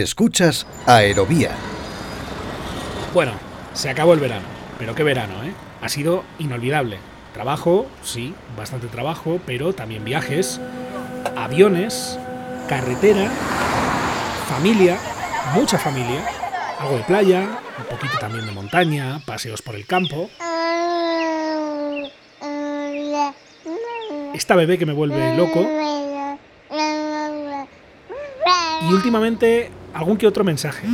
Escuchas Aerovía. Bueno, se acabó el verano, pero qué verano, ¿eh? Ha sido inolvidable. Trabajo, sí, bastante trabajo, pero también viajes, aviones, carretera, familia, mucha familia, algo de playa, un poquito también de montaña, paseos por el campo. Esta bebé que me vuelve loco. Y últimamente algún que otro mensaje.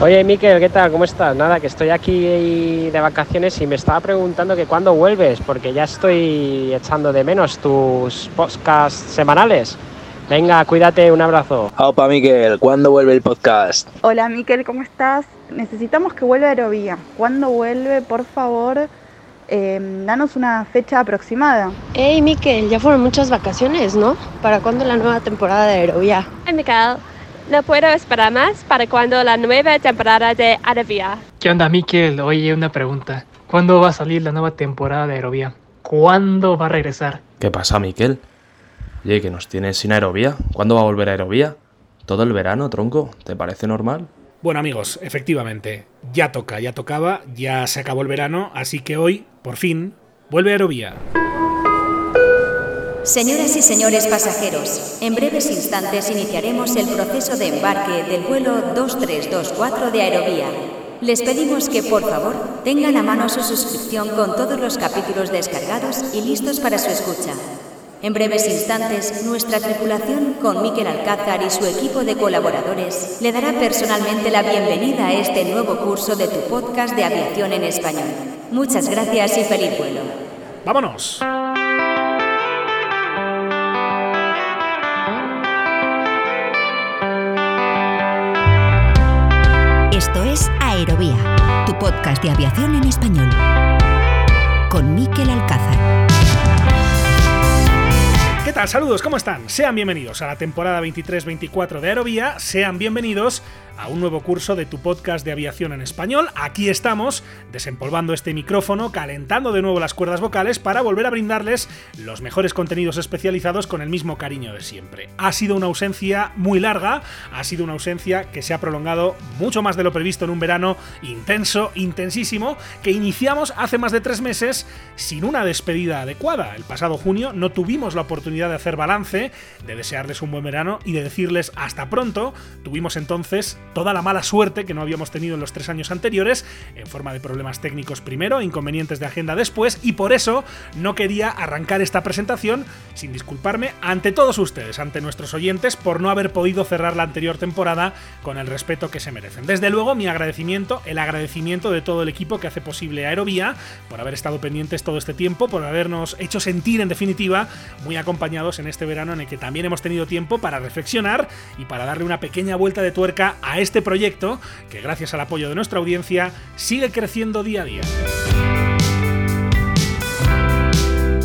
Oye, Miquel, ¿qué tal? ¿Cómo estás? Nada, que estoy aquí de vacaciones y me estaba preguntando que cuándo vuelves, porque ya estoy echando de menos tus podcasts semanales. Venga, cuídate, un abrazo. Opa, Miquel, ¿cuándo vuelve el podcast? Hola, Miquel, ¿cómo estás? Necesitamos que vuelva Aerovía. ¿Cuándo vuelve? Por favor, eh, danos una fecha aproximada. Hey, Miquel, ya fueron muchas vacaciones, ¿no? ¿Para cuándo la nueva temporada de Aerovía? Hey, Miquel. No puedo esperar más para cuando la nueva temporada de Aerovía. ¿Qué onda, Miquel? Oye, una pregunta. ¿Cuándo va a salir la nueva temporada de Aerovía? ¿Cuándo va a regresar? ¿Qué pasa, Miquel? Oye, que nos tienes sin Aerovía. ¿Cuándo va a volver Aerovía? ¿Todo el verano, tronco? ¿Te parece normal? Bueno amigos, efectivamente, ya toca, ya tocaba, ya se acabó el verano, así que hoy, por fin, vuelve Aerovía. Señoras y señores pasajeros, en breves instantes iniciaremos el proceso de embarque del vuelo 2324 de Aerovía. Les pedimos que por favor tengan a mano su suscripción con todos los capítulos descargados y listos para su escucha. En breves instantes, nuestra tripulación, con Miquel Alcázar y su equipo de colaboradores, le dará personalmente la bienvenida a este nuevo curso de tu podcast de aviación en español. Muchas gracias y feliz vuelo. ¡Vámonos! Aerovía, tu podcast de aviación en español. Con Miquel Alcázar. ¿Qué tal? Saludos, ¿cómo están? Sean bienvenidos a la temporada 23-24 de Aerovía, sean bienvenidos a un nuevo curso de tu podcast de aviación en español. Aquí estamos, desempolvando este micrófono, calentando de nuevo las cuerdas vocales para volver a brindarles los mejores contenidos especializados con el mismo cariño de siempre. Ha sido una ausencia muy larga, ha sido una ausencia que se ha prolongado mucho más de lo previsto en un verano intenso, intensísimo, que iniciamos hace más de tres meses sin una despedida adecuada. El pasado junio no tuvimos la oportunidad de hacer balance, de desearles un buen verano y de decirles hasta pronto. Tuvimos entonces toda la mala suerte que no habíamos tenido en los tres años anteriores, en forma de problemas técnicos primero, inconvenientes de agenda después, y por eso no quería arrancar esta presentación sin disculparme ante todos ustedes, ante nuestros oyentes, por no haber podido cerrar la anterior temporada con el respeto que se merecen. Desde luego, mi agradecimiento, el agradecimiento de todo el equipo que hace posible Aerovía, por haber estado pendientes todo este tiempo, por habernos hecho sentir, en definitiva, muy acompañados en este verano en el que también hemos tenido tiempo para reflexionar y para darle una pequeña vuelta de tuerca a este proyecto que gracias al apoyo de nuestra audiencia sigue creciendo día a día.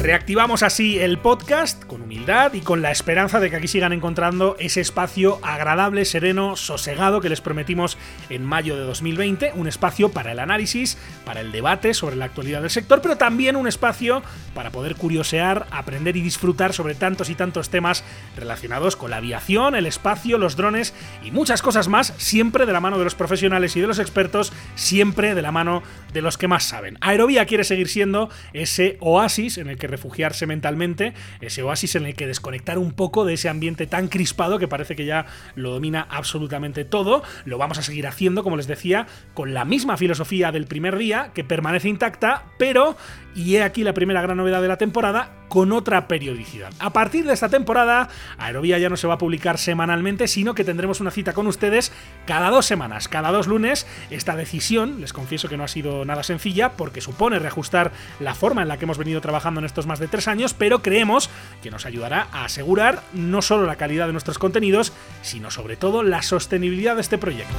Reactivamos así el podcast con y con la esperanza de que aquí sigan encontrando ese espacio agradable, sereno, sosegado que les prometimos en mayo de 2020, un espacio para el análisis, para el debate sobre la actualidad del sector, pero también un espacio para poder curiosear, aprender y disfrutar sobre tantos y tantos temas relacionados con la aviación, el espacio, los drones y muchas cosas más, siempre de la mano de los profesionales y de los expertos, siempre de la mano de los que más saben. Aerovía quiere seguir siendo ese oasis en el que refugiarse mentalmente, ese oasis en que desconectar un poco de ese ambiente tan crispado que parece que ya lo domina absolutamente todo. Lo vamos a seguir haciendo, como les decía, con la misma filosofía del primer día, que permanece intacta, pero, y he aquí la primera gran novedad de la temporada, con otra periodicidad. A partir de esta temporada, Aerovía ya no se va a publicar semanalmente, sino que tendremos una cita con ustedes cada dos semanas, cada dos lunes. Esta decisión, les confieso que no ha sido nada sencilla, porque supone reajustar la forma en la que hemos venido trabajando en estos más de tres años, pero creemos que nos ayudará a asegurar no solo la calidad de nuestros contenidos, sino sobre todo la sostenibilidad de este proyecto.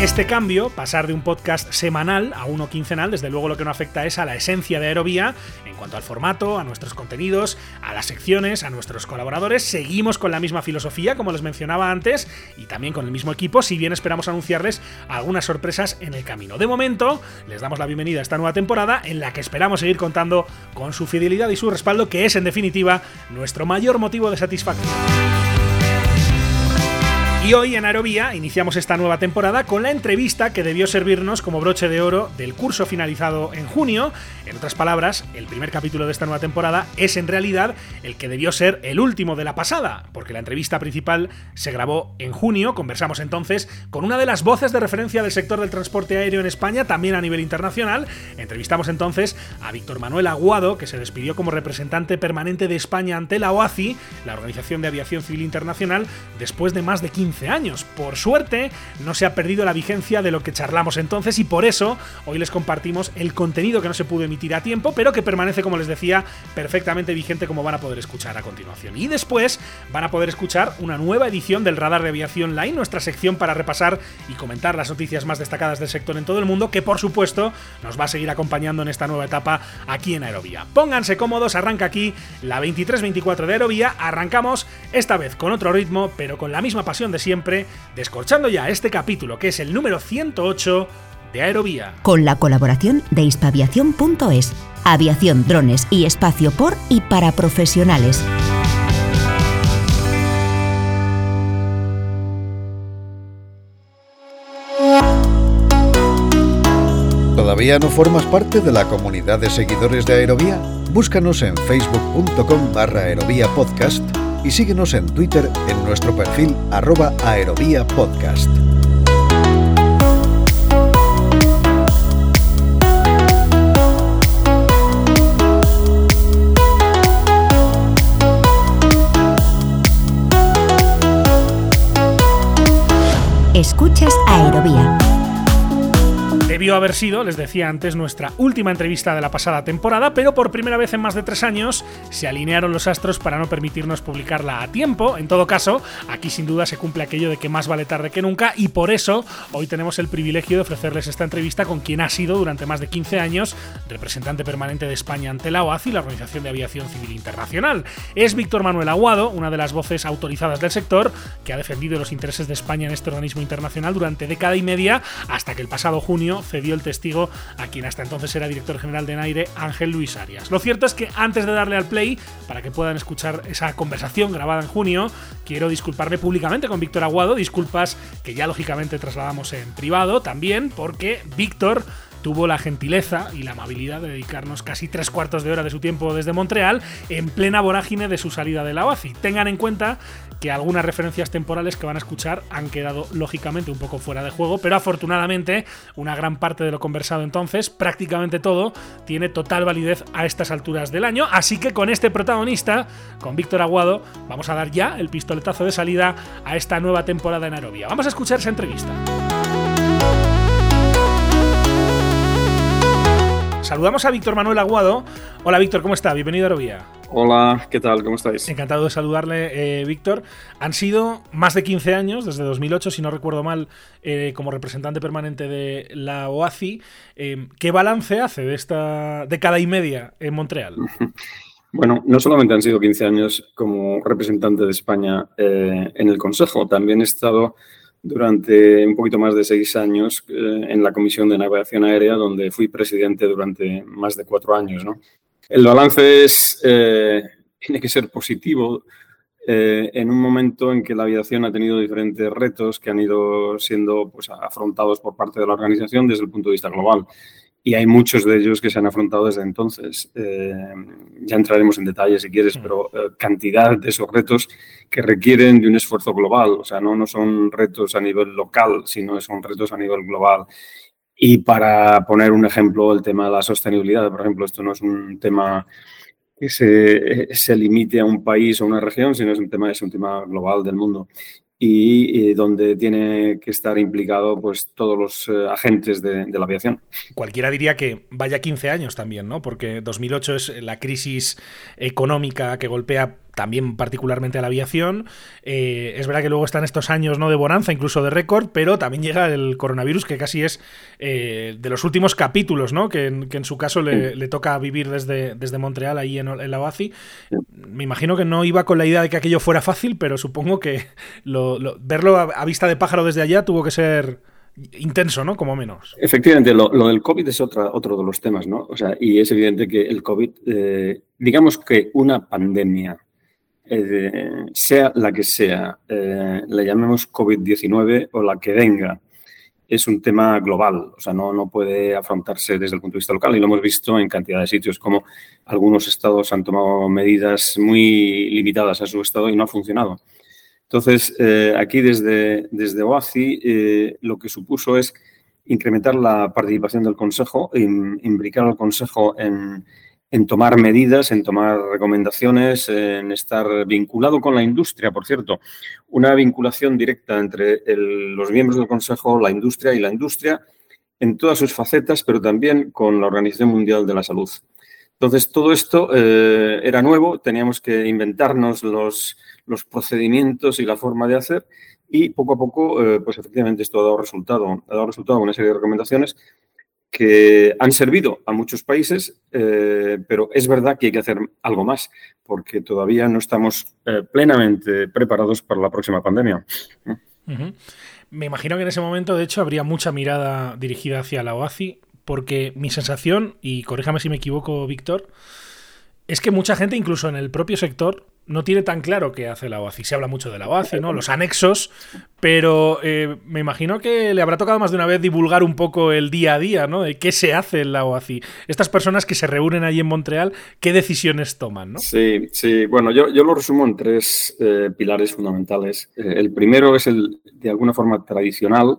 Este cambio, pasar de un podcast semanal a uno quincenal, desde luego lo que no afecta es a la esencia de Aerovía en cuanto al formato, a nuestros contenidos, a las secciones, a nuestros colaboradores. Seguimos con la misma filosofía, como les mencionaba antes, y también con el mismo equipo, si bien esperamos anunciarles algunas sorpresas en el camino. De momento, les damos la bienvenida a esta nueva temporada en la que esperamos seguir contando con su fidelidad y su respaldo, que es en definitiva nuestro mayor motivo de satisfacción. Y hoy en Aerovía iniciamos esta nueva temporada con la entrevista que debió servirnos como broche de oro del curso finalizado en junio. En otras palabras, el primer capítulo de esta nueva temporada es en realidad el que debió ser el último de la pasada, porque la entrevista principal se grabó en junio. Conversamos entonces con una de las voces de referencia del sector del transporte aéreo en España, también a nivel internacional. Entrevistamos entonces a Víctor Manuel Aguado, que se despidió como representante permanente de España ante la OACI, la Organización de Aviación Civil Internacional, después de más de 15 años. Por suerte, no se ha perdido la vigencia de lo que charlamos entonces y por eso hoy les compartimos el contenido que no se pudo emitir a tiempo, pero que permanece, como les decía, perfectamente vigente como van a poder escuchar a continuación. Y después van a poder escuchar una nueva edición del Radar de Aviación Line, nuestra sección para repasar y comentar las noticias más destacadas del sector en todo el mundo, que por supuesto nos va a seguir acompañando en esta nueva etapa aquí en Aerovía. Pónganse cómodos, arranca aquí la 23-24 de Aerovía, arrancamos esta vez con otro ritmo, pero con la misma pasión de siempre, descorchando ya este capítulo que es el número 108 de Aerovía. Con la colaboración de hispaviación.es, aviación, drones y espacio por y para profesionales. ¿Todavía no formas parte de la comunidad de seguidores de Aerovía? Búscanos en facebook.com barra aerovía podcast y síguenos en Twitter en nuestro perfil arroba aerovía podcast. Escuchas Aerovía. Debió haber sido, les decía antes, nuestra última entrevista de la pasada temporada, pero por primera vez en más de tres años se alinearon los astros para no permitirnos publicarla a tiempo. En todo caso, aquí sin duda se cumple aquello de que más vale tarde que nunca y por eso hoy tenemos el privilegio de ofrecerles esta entrevista con quien ha sido durante más de 15 años representante permanente de España ante la OACI, la Organización de Aviación Civil Internacional. Es Víctor Manuel Aguado, una de las voces autorizadas del sector, que ha defendido los intereses de España en este organismo internacional durante década y media hasta que el pasado junio cedió el testigo a quien hasta entonces era director general de Naire, Ángel Luis Arias. Lo cierto es que antes de darle al play, para que puedan escuchar esa conversación grabada en junio, quiero disculparme públicamente con Víctor Aguado, disculpas que ya lógicamente trasladamos en privado también, porque Víctor tuvo la gentileza y la amabilidad de dedicarnos casi tres cuartos de hora de su tiempo desde Montreal en plena vorágine de su salida de la OACI. Tengan en cuenta que algunas referencias temporales que van a escuchar han quedado lógicamente un poco fuera de juego, pero afortunadamente una gran parte de lo conversado entonces, prácticamente todo, tiene total validez a estas alturas del año, así que con este protagonista, con Víctor Aguado, vamos a dar ya el pistoletazo de salida a esta nueva temporada en Aerovía. Vamos a escuchar esa entrevista. Saludamos a Víctor Manuel Aguado. Hola Víctor, ¿cómo está? Bienvenido a Aerovía. Hola, ¿qué tal? ¿Cómo estáis? Encantado de saludarle, eh, Víctor. Han sido más de 15 años, desde 2008, si no recuerdo mal, eh, como representante permanente de la OACI. Eh, ¿Qué balance hace de esta década y media en Montreal? Bueno, no solamente han sido 15 años como representante de España en el Consejo, también he estado durante un poquito más de seis años en la Comisión de Navegación Aérea, donde fui presidente durante más de cuatro años. ¿no? El balance es, eh, tiene que ser positivo eh, en un momento en que la aviación ha tenido diferentes retos que han ido siendo pues, afrontados por parte de la organización desde el punto de vista global. Y hay muchos de ellos que se han afrontado desde entonces. Eh, ya entraremos en detalles si quieres, pero cantidad de esos retos que requieren de un esfuerzo global. O sea, no, no son retos a nivel local, sino son retos a nivel global. Y para poner un ejemplo, el tema de la sostenibilidad, por ejemplo, esto no es un tema que se, se limite a un país o una región, sino es un tema, es un tema global del mundo y, donde tiene que estar implicado pues todos los eh, agentes de, de, la aviación. Cualquiera diría que vaya 15 años también, ¿no? Porque 2008 es la crisis económica que golpea también particularmente a la aviación. Eh, es verdad que luego están estos años ¿no? de bonanza, incluso de récord, pero también llega el coronavirus, que casi es eh, de los últimos capítulos, ¿no? que, en, su caso le, toca vivir desde, desde Montreal, ahí en, la OACI. Me imagino que no iba con la idea de que aquello fuera fácil, pero supongo que verlo a vista de pájaro desde allá tuvo que ser intenso, ¿no? Como menos. Efectivamente, lo, del COVID es otra, otro de los temas, ¿no? O sea, y es evidente que el COVID, eh, digamos que una pandemia, eh, sea la que sea, eh, la llamemos COVID-19 o la que venga, es un tema global, o sea, no, no puede afrontarse desde el punto de vista local y lo hemos visto en cantidad de sitios, como algunos estados han tomado medidas muy limitadas a su estado y no ha funcionado. Entonces, eh, aquí desde, desde OACI lo que supuso es incrementar la participación del Consejo, imbricar al Consejo en, tomar medidas, en tomar recomendaciones, en estar vinculado con la industria, por cierto. Una vinculación directa entre los miembros del Consejo, la industria y la industria en todas sus facetas, pero también con la Organización Mundial de la Salud. Entonces, todo esto eh, era nuevo, teníamos que inventarnos los, los procedimientos y la forma de hacer y poco a poco, eh, pues efectivamente esto ha dado resultado, ha dado resultado una serie de recomendaciones que han servido a muchos países, eh, pero es verdad que hay que hacer algo más, porque todavía no estamos eh, plenamente preparados para la próxima pandemia. Me imagino que en ese momento, de hecho, habría mucha mirada dirigida hacia la OACI, porque mi sensación, y corríjame si me equivoco, Víctor, es que mucha gente, incluso en el propio sector, no tiene tan claro qué hace la OACI. Se habla mucho de la OACI, ¿no? Los anexos, pero eh, me imagino que le habrá tocado más de una vez divulgar un poco el día a día, ¿no? De qué se hace en la OACI. Estas personas que se reúnen allí en Montreal, ¿qué decisiones toman, no? Sí, sí. Bueno, yo, yo lo resumo en tres eh, pilares fundamentales. Eh, el primero es el, de alguna forma, tradicional,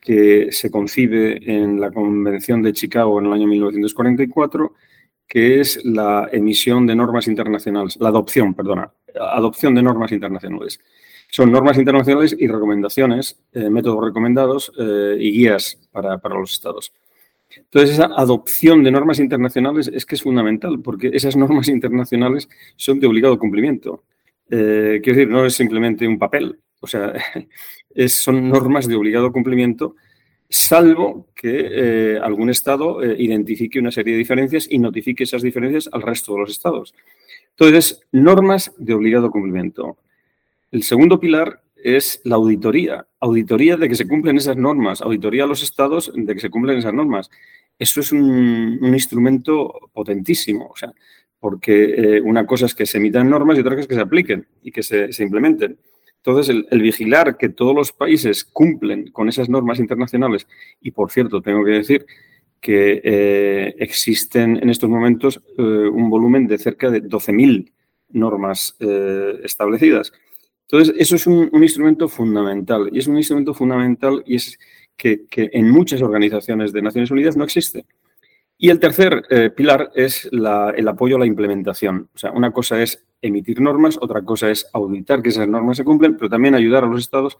que se concibe en la Convención de Chicago en el año 1944 que es la emisión de normas internacionales, la adopción, perdona, adopción de normas internacionales. Son normas internacionales y recomendaciones, eh, métodos recomendados eh, y guías para, los estados. Entonces, esa adopción de normas internacionales es que es fundamental, porque esas normas internacionales son de obligado cumplimiento. Eh, quiero decir, no es simplemente un papel, o sea, son normas de obligado cumplimiento salvo que eh, algún Estado eh, identifique una serie de diferencias y notifique esas diferencias al resto de los Estados. Entonces, normas de obligado cumplimiento. El segundo pilar es la auditoría. Auditoría de que se cumplen esas normas, auditoría a los Estados de que se cumplen esas normas. Eso es un, instrumento potentísimo, o sea, porque eh, una cosa es que se emitan normas y otra cosa es que se apliquen y que se implementen. Entonces, el, vigilar que todos los países cumplen con esas normas internacionales, y por cierto, tengo que decir que eh, existen en estos momentos eh, un volumen de cerca de 12.000 normas eh, establecidas. Entonces, eso es un, instrumento fundamental, y es un instrumento fundamental y es que, en muchas organizaciones de Naciones Unidas no existe. Y el tercer pilar es el apoyo a la implementación. O sea, una cosa es emitir normas, otra cosa es auditar que esas normas se cumplen, pero también ayudar a los estados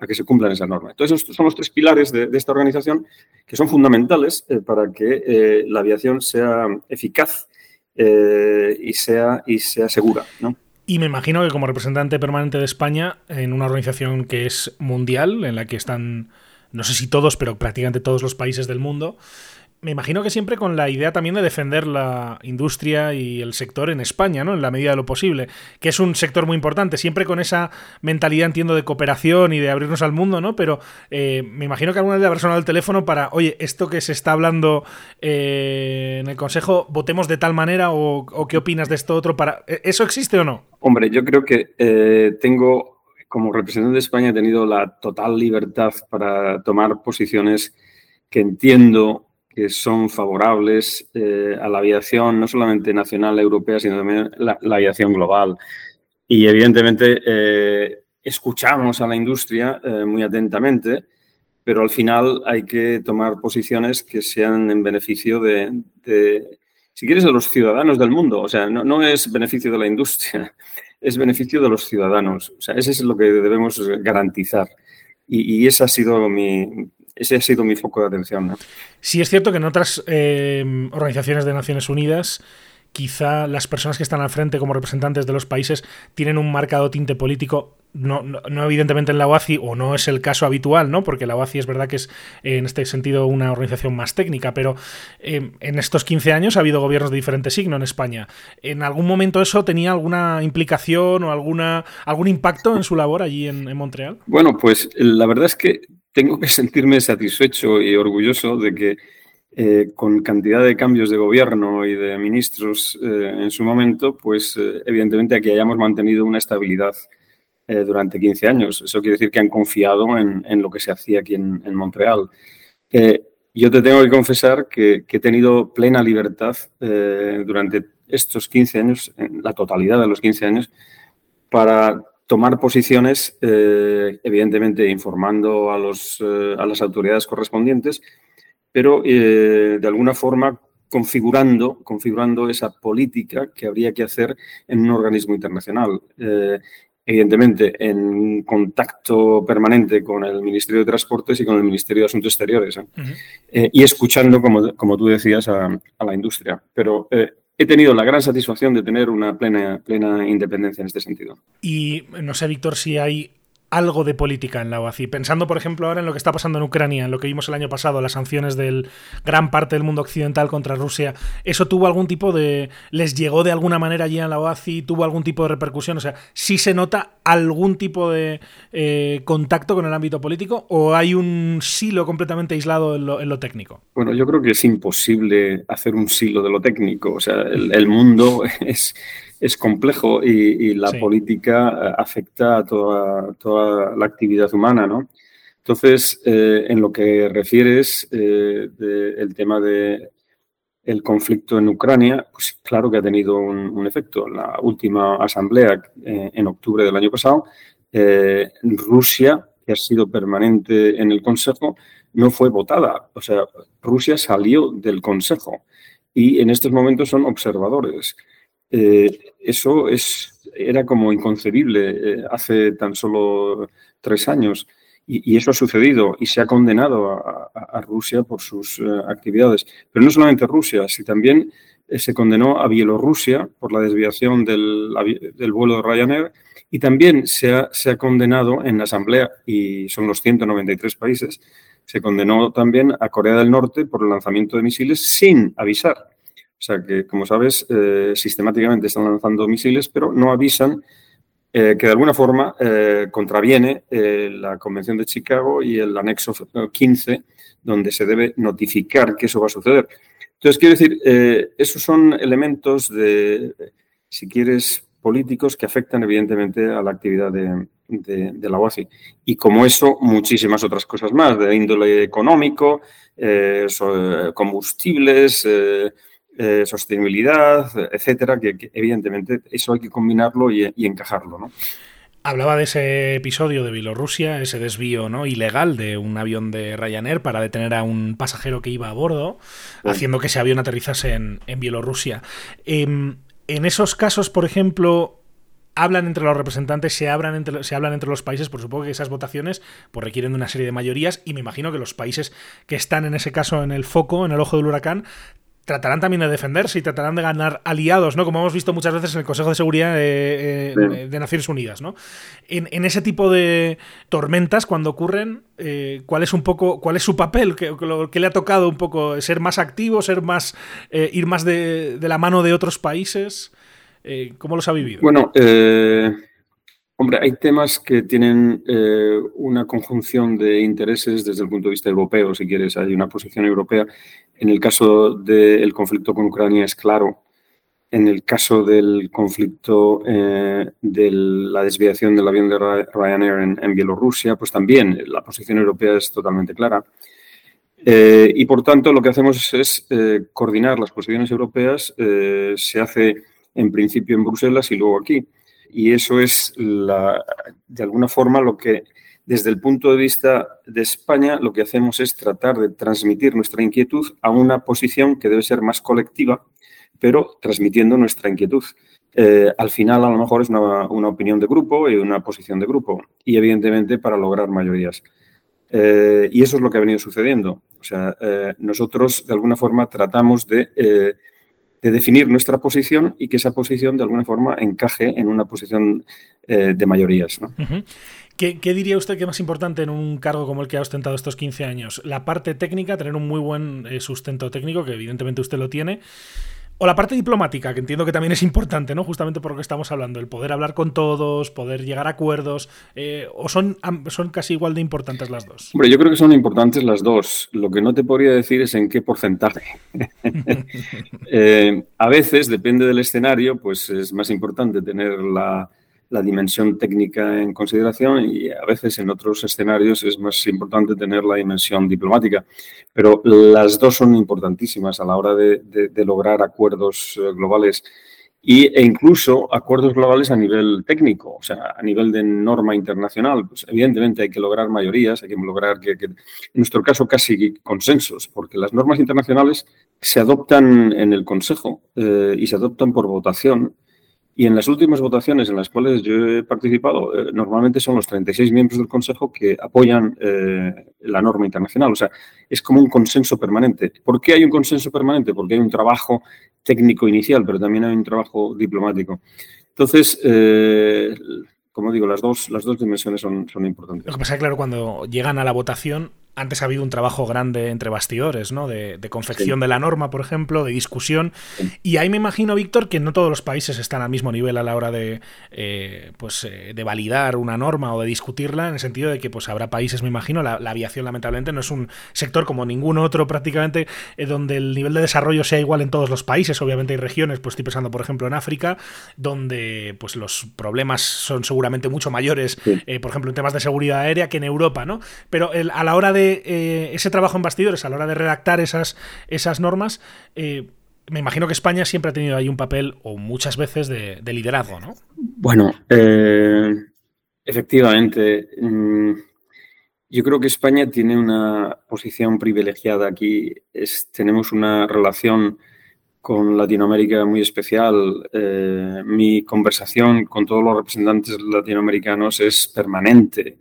a que se cumplan esas normas. Entonces, estos son los tres pilares de, esta organización que son fundamentales eh, para que eh, la aviación sea eficaz y, sea, y sea segura. Y me imagino que como representante permanente de España en una organización que es mundial, en la que están, no sé si todos, pero prácticamente todos los países del mundo, me imagino que siempre con la idea también de defender la industria y el sector en España, ¿no? En la medida de lo posible, que es un sector muy importante, siempre con esa mentalidad, entiendo, de cooperación y de abrirnos al mundo, ¿no? Pero eh, me imagino que alguna vez habrá sonado el teléfono para, oye, esto que se está hablando eh, en el Consejo, votemos de tal manera o, qué opinas de esto otro para... ¿e-, ¿Eso existe o no? Hombre, yo creo que eh, tengo, como representante de España, he tenido la total libertad para tomar posiciones que entiendo que son favorables eh, a la aviación, no solamente nacional, europea, sino también la, aviación global. Y evidentemente eh, escuchamos a la industria eh, muy atentamente, pero al final hay que tomar posiciones que sean en beneficio de, si quieres, de los ciudadanos del mundo. O sea, no, es beneficio de la industria, es beneficio de los ciudadanos. O sea, ese es lo que debemos garantizar. Y, y esa ha sido mi, ese ha sido mi foco de atención. ¿no? Sí es cierto que en otras eh, organizaciones de Naciones Unidas quizá las personas que están al frente como representantes de los países tienen un marcado tinte político no, no, evidentemente en la OACI, o no es el caso habitual, ¿no? Porque la OACI es verdad que es en este sentido una organización más técnica, pero eh, en estos 15 años ha habido gobiernos de diferente signo en España. ¿En algún momento eso tenía alguna implicación o alguna, algún impacto en su labor allí en, Montreal? Bueno, pues la verdad es que tengo que sentirme satisfecho y orgulloso de que eh, con cantidad de cambios de gobierno y de ministros eh, en su momento, pues evidentemente aquí hayamos mantenido una estabilidad eh, durante 15 años. Eso quiere decir que han confiado en, lo que se hacía aquí en, Montreal. Eh, yo te tengo que confesar que, he tenido plena libertad eh, durante estos 15 años, en la totalidad de los 15 años, para tomar posiciones, evidentemente informando a, los, a las autoridades correspondientes, pero de alguna forma configurando, configurando esa política que habría que hacer en un organismo internacional evidentemente, en contacto permanente con el Ministerio de Transportes y con el Ministerio de Asuntos Exteriores, ¿eh? Eh, y escuchando, como, como, tú decías, a, la industria. Pero eh, he tenido la gran satisfacción de tener una plena, plena independencia en este sentido. Y no sé, Víctor, si hay algo de política en la OACI. Pensando, por ejemplo, ahora en lo que está pasando en Ucrania, en lo que vimos el año pasado, las sanciones del gran parte del mundo occidental contra Rusia, ¿eso tuvo algún tipo de... les llegó de alguna manera allí en la OACI? ¿Tuvo algún tipo de repercusión? O sea, ¿sí se nota algún tipo de eh, contacto con el ámbito político o hay un silo completamente aislado en lo, técnico? Bueno, yo creo que es imposible hacer un silo de lo técnico. O sea, el mundo es es complejo y, la política eh, afecta a toda, toda, la actividad humana, ¿no? Entonces, eh, en lo que refieres eh, el tema del el conflicto en Ucrania, pues claro que ha tenido un, efecto. En la última asamblea, en octubre del año pasado, Rusia, que ha sido permanente en el Consejo, no fue votada. O sea, Rusia salió del Consejo y en estos momentos son observadores. Eh, eso es, era como inconcebible eh, hace tan solo tres años. Y, eso ha sucedido y se ha condenado a, Rusia por sus eh, actividades. Pero no solamente Rusia, sino también se condenó a Bielorrusia por la desviación del, del vuelo de Ryanair y también se ha, se ha, condenado en la Asamblea, y son los 193 países, se condenó también a Corea del Norte por el lanzamiento de misiles sin avisar. O sea que, como sabes, eh, sistemáticamente están lanzando misiles, pero no avisan eh, que de alguna forma eh, contraviene la Convención de Chicago y el anexo 15, donde se debe notificar que eso va a suceder. Entonces, quiero decir, esos son elementos de, si quieres, políticos que afectan evidentemente a la actividad de, de, la OACI. Y como eso, muchísimas otras cosas más, de índole económico, combustibles, eh, sostenibilidad, etcétera, que, evidentemente eso hay que combinarlo y, encajarlo, ¿no? Hablaba de ese episodio de Bielorrusia, ese desvío ¿no? ilegal de un avión de Ryanair para detener a un pasajero que iba a bordo, haciendo que ese avión aterrizase en, Bielorrusia. Em, en esos casos, por ejemplo, hablan entre los representantes, se, hablan entre, se hablan entre los países, por supuesto que esas votaciones pues, requieren de una serie de mayorías y me imagino que los países que están en ese caso en el foco, en el ojo del huracán, tratarán también de defenderse y tratarán de ganar aliados, ¿no? Como hemos visto muchas veces en el Consejo de Seguridad de, Naciones Unidas, ¿no? En, ese tipo de tormentas, cuando ocurren, eh, ¿cuál es un poco, cuál es su papel? ¿Qué, le ha tocado un poco? ¿Ser más activo, ser más, eh, ir más de, la mano de otros países? Eh, ¿Cómo los ha vivido? Bueno, Hombre, hay temas que tienen eh, una conjunción de intereses desde el punto de vista europeo, si quieres, hay una posición europea. En el caso del conflicto con Ucrania es claro. En el caso del conflicto eh, de la desviación del avión de Ryanair en, Bielorrusia, pues también la posición europea es totalmente clara. Eh, y por tanto, lo que hacemos es coordinar las posiciones europeas. se hace en principio en Bruselas y luego aquí y eso es de alguna forma lo que desde el punto de vista de España lo que hacemos es tratar de transmitir nuestra inquietud a una posición que debe ser más colectiva, pero transmitiendo nuestra inquietud. Eh, al final a lo mejor es una, opinión de grupo y una posición de grupo y evidentemente para lograr mayorías. Eh, y eso es lo que ha venido sucediendo. O sea, eh, nosotros de alguna forma tratamos de de definir nuestra posición y que esa posición de alguna forma encaje en una posición de mayorías. ¿no? ¿Qué, diría usted que es más importante en un cargo como el que ha ostentado estos 15 años? La parte técnica, tener un muy buen eh, sustento técnico, que evidentemente usted lo tiene. O la parte diplomática, que entiendo que también es importante, ¿no? Justamente por lo que estamos hablando, el poder hablar con todos, poder llegar a acuerdos, eh, o son, son casi igual de importantes las dos. Hombre, yo creo que son importantes las dos. Lo que no te podría decir es en qué porcentaje. Eh, a veces, depende del escenario, pues es más importante tener la, la dimensión técnica en consideración y a veces en otros escenarios es más importante tener la dimensión diplomática. Pero las dos son importantísimas a la hora de, lograr acuerdos eh, globales y, e incluso acuerdos globales a nivel técnico, o sea, a nivel de norma internacional. Pues evidentemente hay que lograr mayorías, hay que lograr que, en nuestro caso casi consensos, porque las normas internacionales se adoptan en el Consejo eh, y se adoptan por votación y en las últimas votaciones en las cuales yo he participado, eh, normalmente son los 36 miembros del Consejo que apoyan eh, la norma internacional. O sea, es como un consenso permanente. ¿Por qué hay un consenso permanente? Porque hay un trabajo técnico inicial, pero también hay un trabajo diplomático. Entonces, eh, como digo, las dos, las dos dimensiones son, son importantes. Lo que pasa es claro, cuando llegan a la votación, antes ha habido un trabajo grande entre bastidores, ¿no? De, confección de la norma, por ejemplo, de discusión. Y ahí me imagino, Víctor, que no todos los países están al mismo nivel a la hora de, eh, pues, eh, de validar una norma o de discutirla, en el sentido de que pues, habrá países, me imagino, la, aviación lamentablemente no es un sector como ningún otro prácticamente, eh, donde el nivel de desarrollo sea igual en todos los países. Obviamente hay regiones, pues estoy pensando, por ejemplo, en África, donde pues, los problemas son seguramente mucho mayores, por ejemplo, en temas de seguridad aérea que en Europa, ¿no? Pero a la hora de eh, ese trabajo en bastidores a la hora de redactar esas, esas normas, eh, me imagino que España siempre ha tenido ahí un papel, o muchas veces, de, liderazgo, ¿no? Bueno, eh, efectivamente. Mm, yo creo que España tiene una posición privilegiada aquí. tenemos una relación con Latinoamérica muy especial. mi conversación con todos los representantes latinoamericanos es permanente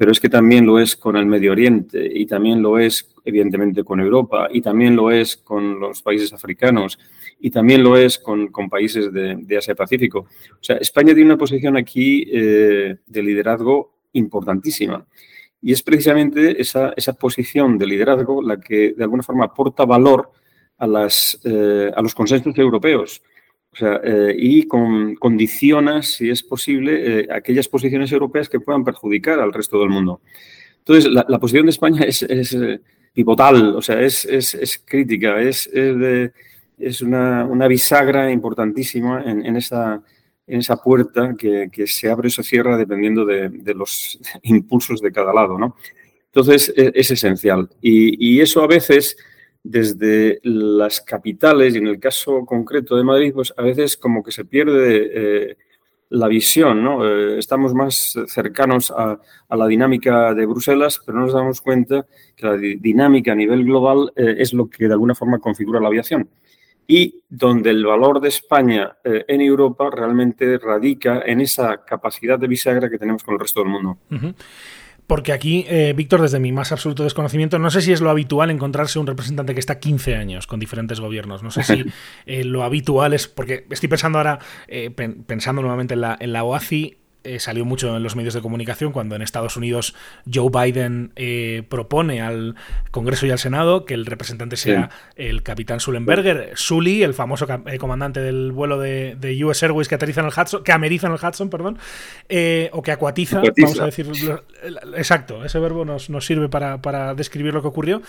pero es que también lo es con el Medio Oriente y también lo es, evidentemente, con Europa y también lo es con los países africanos y también lo es con, países de, Asia-Pacífico. O sea, España tiene una posición aquí eh, de liderazgo importantísima. Y es precisamente esa, esa, posición de liderazgo la que de alguna forma aporta valor a, las, eh, a los consensos europeos. O sea, eh, y con, condiciona, si es posible, eh, aquellas posiciones europeas que puedan perjudicar al resto del mundo. Entonces, la, posición de España es, eh, pivotal, o sea, es, crítica, es, es una, bisagra importantísima en, esa, en esa puerta que, se abre o se cierra dependiendo de, los impulsos de cada lado, ¿no? Entonces, e, es, esencial. Y, y eso a veces desde las capitales y en el caso concreto de Madrid, pues a veces como que se pierde eh, la visión, ¿no? Eh, estamos más cercanos a, la dinámica de Bruselas, pero no nos damos cuenta que la dinámica a nivel global eh, es lo que de alguna forma configura la aviación. Y donde el valor de España en Europa realmente radica en esa capacidad de bisagra que tenemos con el resto del mundo. Porque aquí, eh, Víctor, desde mi más absoluto desconocimiento, no sé si es lo habitual encontrarse un representante que está 15 años con diferentes gobiernos. No sé si eh, lo habitual es, porque estoy pensando ahora, eh, pensando nuevamente en la, en la OACI, eh, salió mucho en los medios de comunicación cuando en Estados Unidos Joe Biden eh, propone al Congreso y al Senado que el representante sea el capitán Sullenberger, Sully, el famoso eh, comandante del vuelo de, US Airways que aterriza en el Hudson, que ameriza en el Hudson, perdón, o que acuatiza, vamos a decir, exacto, ese verbo nos, nos sirve para, para describir lo que ocurrió.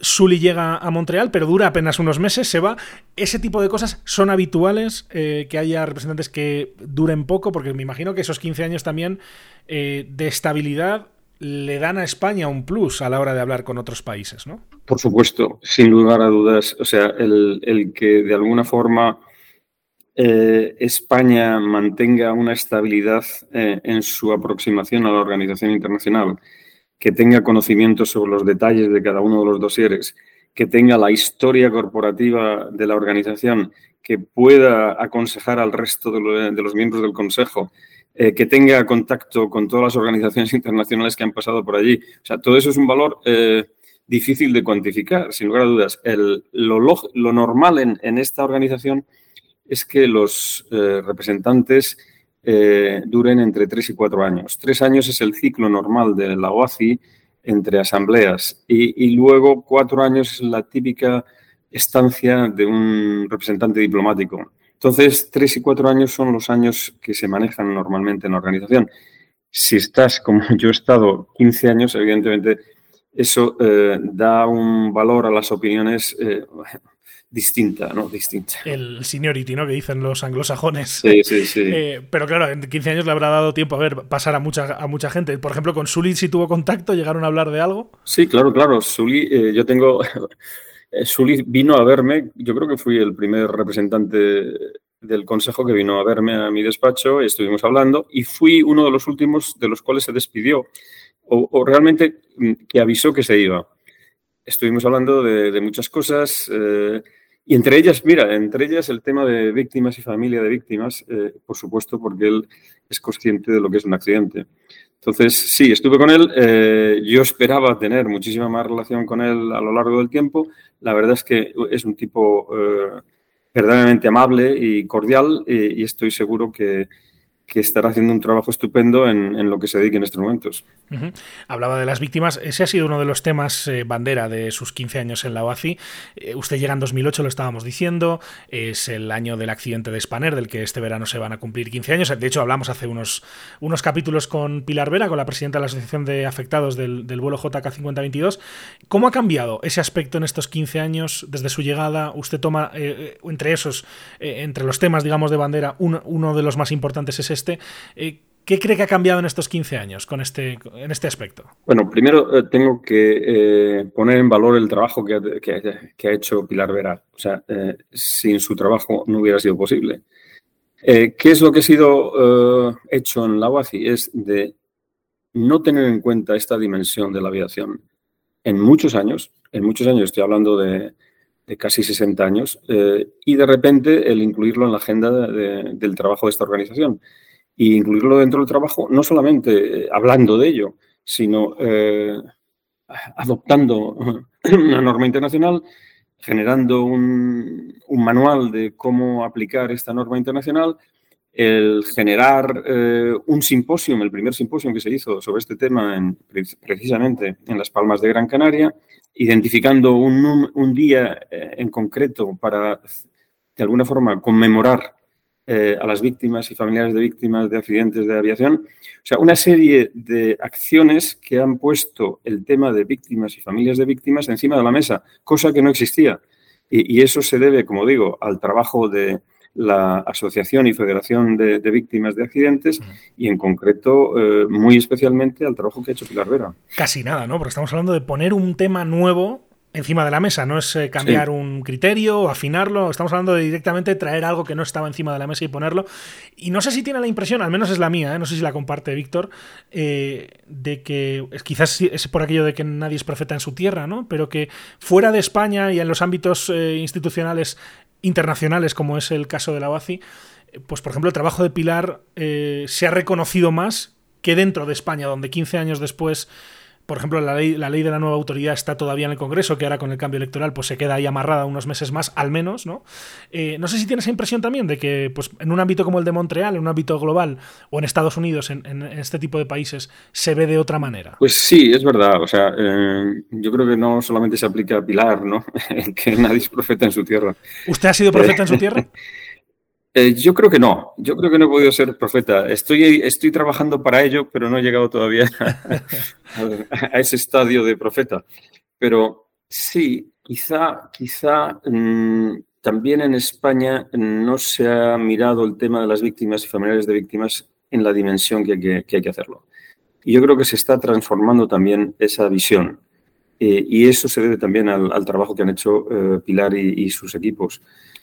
Sully llega a Montreal, pero dura apenas unos meses, se va. Ese tipo de cosas son habituales, eh, que haya representantes que duren poco, porque me imagino que esos 15 años también eh, de estabilidad le dan a España un plus a la hora de hablar con otros países, ¿no? Por supuesto, sin lugar a dudas. O sea, el, que de alguna forma eh, España mantenga una estabilidad en su aproximación a la organización internacional que tenga conocimiento sobre los detalles de cada uno de los dosieres, que tenga la historia corporativa de la organización, que pueda aconsejar al resto de, los miembros del Consejo, eh, que tenga contacto con todas las organizaciones internacionales que han pasado por allí. O sea, todo eso es un valor eh, difícil de cuantificar, sin lugar a dudas. El, lo, lo, normal en, en, esta organización es que los eh, representantes eh, duren entre tres y cuatro años. Tres años es el ciclo normal de la OACI entre asambleas y, luego cuatro años es la típica estancia de un representante diplomático. Entonces, tres y cuatro años son los años que se manejan normalmente en la organización. Si estás, como yo he estado, 15 años, evidentemente eso eh, da un valor a las opiniones eh, distinta, ¿no? Distinta. El seniority, ¿no? Que dicen los anglosajones. Sí, sí, sí. Eh, pero claro, en 15 años le habrá dado tiempo a ver pasar a mucha, a mucha gente. Por ejemplo, con Sully si tuvo contacto, llegaron a hablar de algo. Sí, claro, claro. Sully, eh, yo tengo. Sully vino a verme, yo creo que fui el primer representante del consejo que vino a verme a mi despacho, estuvimos hablando y fui uno de los últimos de los cuales se despidió o, realmente mm, que avisó que se iba. Estuvimos hablando de, muchas cosas eh, y entre ellas, mira, entre ellas el tema de víctimas y familia de víctimas, eh, por supuesto, porque él es consciente de lo que es un accidente. Entonces, sí, estuve con él. Eh, yo esperaba tener muchísima más relación con él a lo largo del tiempo. La verdad es que es un tipo verdaderamente amable y cordial y estoy seguro que, que estará haciendo un trabajo estupendo en, lo que se dedique en estos momentos. Hablaba de las víctimas. Ese ha sido uno de los temas eh, bandera de sus 15 años en la OACI. Eh, usted llega en 2008, lo estábamos diciendo. Es el año del accidente de Spanner, del que este verano se van a cumplir 15 años. De hecho, hablamos hace unos, unos capítulos con Pilar Vera, con la presidenta de la Asociación de Afectados del, vuelo JK5022. ¿Cómo ha cambiado ese aspecto en estos 15 años desde su llegada? Usted toma, eh, entre esos, entre los temas, digamos, de bandera, uno, uno de los más importantes es este. Eh, ¿Qué cree que ha cambiado en estos 15 años con este, en este aspecto? Bueno, primero eh, tengo que eh, poner en valor el trabajo que, ha hecho Pilar Vera. O sea, sin su trabajo no hubiera sido posible. ¿Qué es lo que ha sido hecho en la UACI? Es de no tener en cuenta esta dimensión de la aviación en muchos años, en muchos años, estoy hablando de, casi 60 años, y de repente el incluirlo en la agenda del trabajo de esta organización y incluirlo dentro del trabajo, no solamente eh, hablando de ello, sino eh, adoptando una norma internacional, generando un, manual de cómo aplicar esta norma internacional, el generar eh, un simposio, el primer simposio que se hizo sobre este tema en, precisamente en Las Palmas de Gran Canaria, identificando un, un día en concreto para, de alguna forma, conmemorar eh, a las víctimas y familiares de víctimas de accidentes de aviación. O sea, una serie de acciones que han puesto el tema de víctimas y familias de víctimas encima de la mesa, cosa que no existía. Y, eso se debe, como digo, al trabajo de la Asociación y Federación de, Víctimas de Accidentes y en concreto, eh, muy especialmente, al trabajo que ha hecho Pilar Vera. Casi nada, ¿no? Porque estamos hablando de poner un tema nuevo encima de la mesa, no es eh, cambiar un criterio o afinarlo, estamos hablando de directamente traer algo que no estaba encima de la mesa y ponerlo. Y no sé si tiene la impresión, al menos es la mía, eh, no sé si la comparte Víctor, eh, de que quizás es por aquello de que nadie es profeta en su tierra, ¿no? Pero que fuera de España y en los ámbitos institucionales internacionales, como es el caso de la OACI, pues por ejemplo el trabajo de Pilar se ha reconocido más que dentro de España, donde 15 años después por ejemplo, la ley, la ley de la nueva autoridad está todavía en el Congreso, que ahora con el cambio electoral pues se queda ahí amarrada unos meses más, al menos, ¿no? Eh, no sé si tienes esa impresión también de que pues, en un ámbito como el de Montreal, en un ámbito global, o en Estados Unidos, en, este tipo de países, se ve de otra manera. Pues sí, es verdad. O sea, eh, yo creo que no solamente se aplica a Pilar, ¿no? que nadie es profeta en su tierra. ¿Usted ha sido profeta en su tierra? Eh, yo creo que no, yo creo que no he podido ser profeta. Estoy, estoy trabajando para ello, pero no he llegado todavía a, ese estadio de profeta. Pero sí, quizá, quizá mm, también en España no se ha mirado el tema de las víctimas y familiares de víctimas en la dimensión que hay que, hacerlo. Y yo creo que se está transformando también esa visión. Eh, y eso se debe también al, trabajo que han hecho eh, Pilar y sus equipos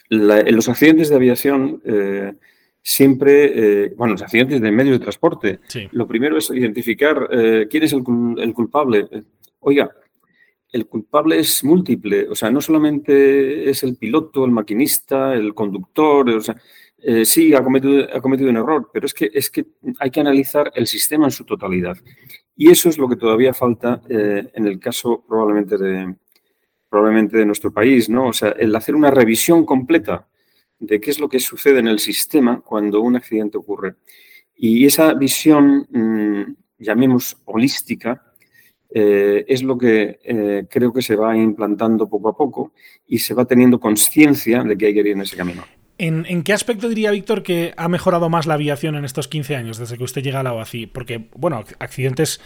en los accidentes de aviación eh, siempre, eh, bueno, los accidentes de medios de transporte, lo primero es identificar eh, quién es el, culpable. Oiga, el culpable es múltiple, o sea, no solamente es el piloto, el maquinista, el conductor, o sea, eh, sí, ha cometido, ha cometido un error, pero es que, es que hay que analizar el sistema en su totalidad. Y eso es lo que todavía falta eh, en el caso probablemente de, probablemente de nuestro país, ¿no? O sea, el hacer una revisión completa de qué es lo que sucede en el sistema cuando un accidente ocurre. Y esa visión, mm, llamemos holística, eh, es lo que eh, creo que se va implantando poco a poco y se va teniendo conciencia de que hay que ir en ese camino. ¿En, ¿En, qué aspecto diría Víctor que ha mejorado más la aviación en estos 15 años desde que usted llega a la OACI? Porque, bueno, accidentes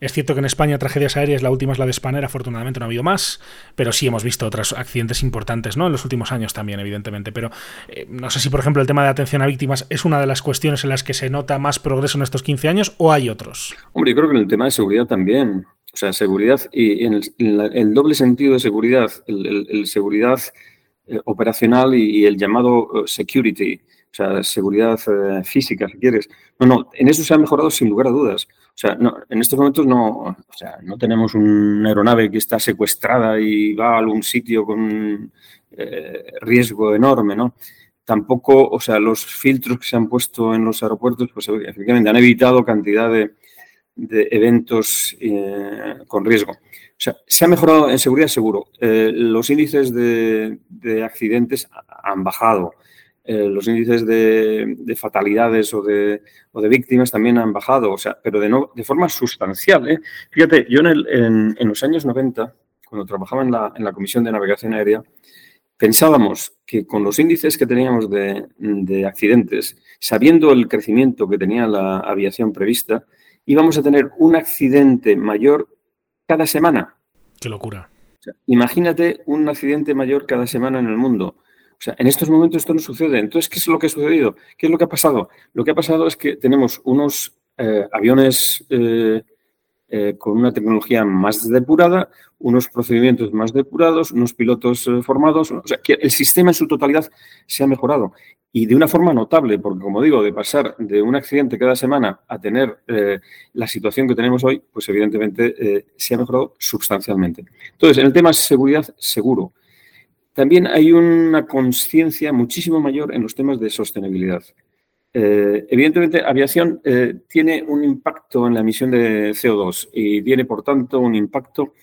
es cierto que en España tragedias aéreas, la última es la de Spanair, afortunadamente no ha habido más, pero sí hemos visto otros accidentes importantes, ¿no? En los últimos años también, evidentemente. Pero eh, no sé si, por ejemplo, el tema de atención a víctimas es una de las cuestiones en las que se nota más progreso en estos 15 años o hay otros. Hombre, yo creo que en el tema de seguridad también. O sea, seguridad y en el, doble sentido de seguridad, el, seguridad eh, operacional y, el llamado eh, security, o sea, seguridad física, si quieres. No, no, en eso se ha mejorado sin lugar a dudas. O sea, no, en estos momentos no, o sea, no tenemos una aeronave que está secuestrada y va a algún sitio con eh, riesgo enorme, ¿no? Tampoco, o sea, los filtros que se han puesto en los aeropuertos, pues efectivamente han evitado cantidad de, eventos eh, con riesgo. O sea, se ha mejorado en seguridad seguro. Eh, los índices de, de accidentes han bajado. Eh, los índices de, fatalidades o de, o de, víctimas también han bajado, o sea, pero de, no, de forma sustancial. ¿eh? Fíjate, yo en, en, los años 90, cuando trabajaba en la, en la, Comisión de Navegación Aérea, pensábamos que con los índices que teníamos de, de accidentes, sabiendo el crecimiento que tenía la aviación prevista, íbamos a tener un accidente mayor cada semana. Qué locura. imagínate un accidente mayor cada semana en el mundo. O sea, en estos momentos esto no sucede. Entonces, ¿qué es lo que ha sucedido? ¿Qué es lo que ha pasado? Lo que ha pasado es que tenemos unos eh, aviones eh, eh, con una tecnología más depurada, unos procedimientos más depurados, unos pilotos formados. O sea, que el sistema en su totalidad se ha mejorado. Y de una forma notable, porque como digo, de pasar de un accidente cada semana a tener la situación que tenemos hoy, pues evidentemente se ha mejorado sustancialmente. Entonces, en el tema seguridad, seguro. También hay una conciencia muchísimo mayor en los temas de sostenibilidad. Eh, evidentemente, aviación eh, tiene un impacto en la emisión de CO2 y tiene, por tanto, un impacto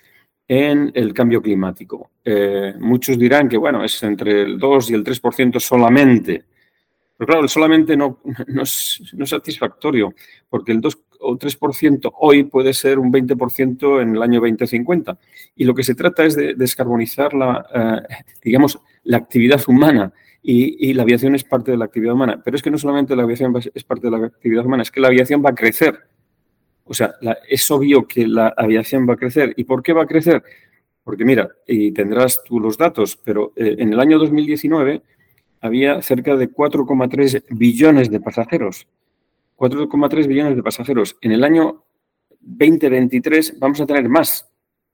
en el cambio climático. Eh, muchos dirán que, bueno, es entre el 2 y el 3% solamente. Pero claro, solamente no, no, es, no es satisfactorio, porque el 2 o 3% hoy puede ser un 20% en el año 2050. Y lo que se trata es de descarbonizar la, eh, digamos, la actividad humana. Y, la aviación es parte de la actividad humana. Pero es que no solamente la aviación es parte de la actividad humana, es que la aviación va a crecer. O sea, es obvio que la aviación va a crecer. ¿Y por qué va a crecer? Porque mira, y tendrás tú los datos, pero eh, en el año 2019 había cerca de 4,3 billones de pasajeros. 4,3 billones de pasajeros. En el año 2023 vamos a tener más,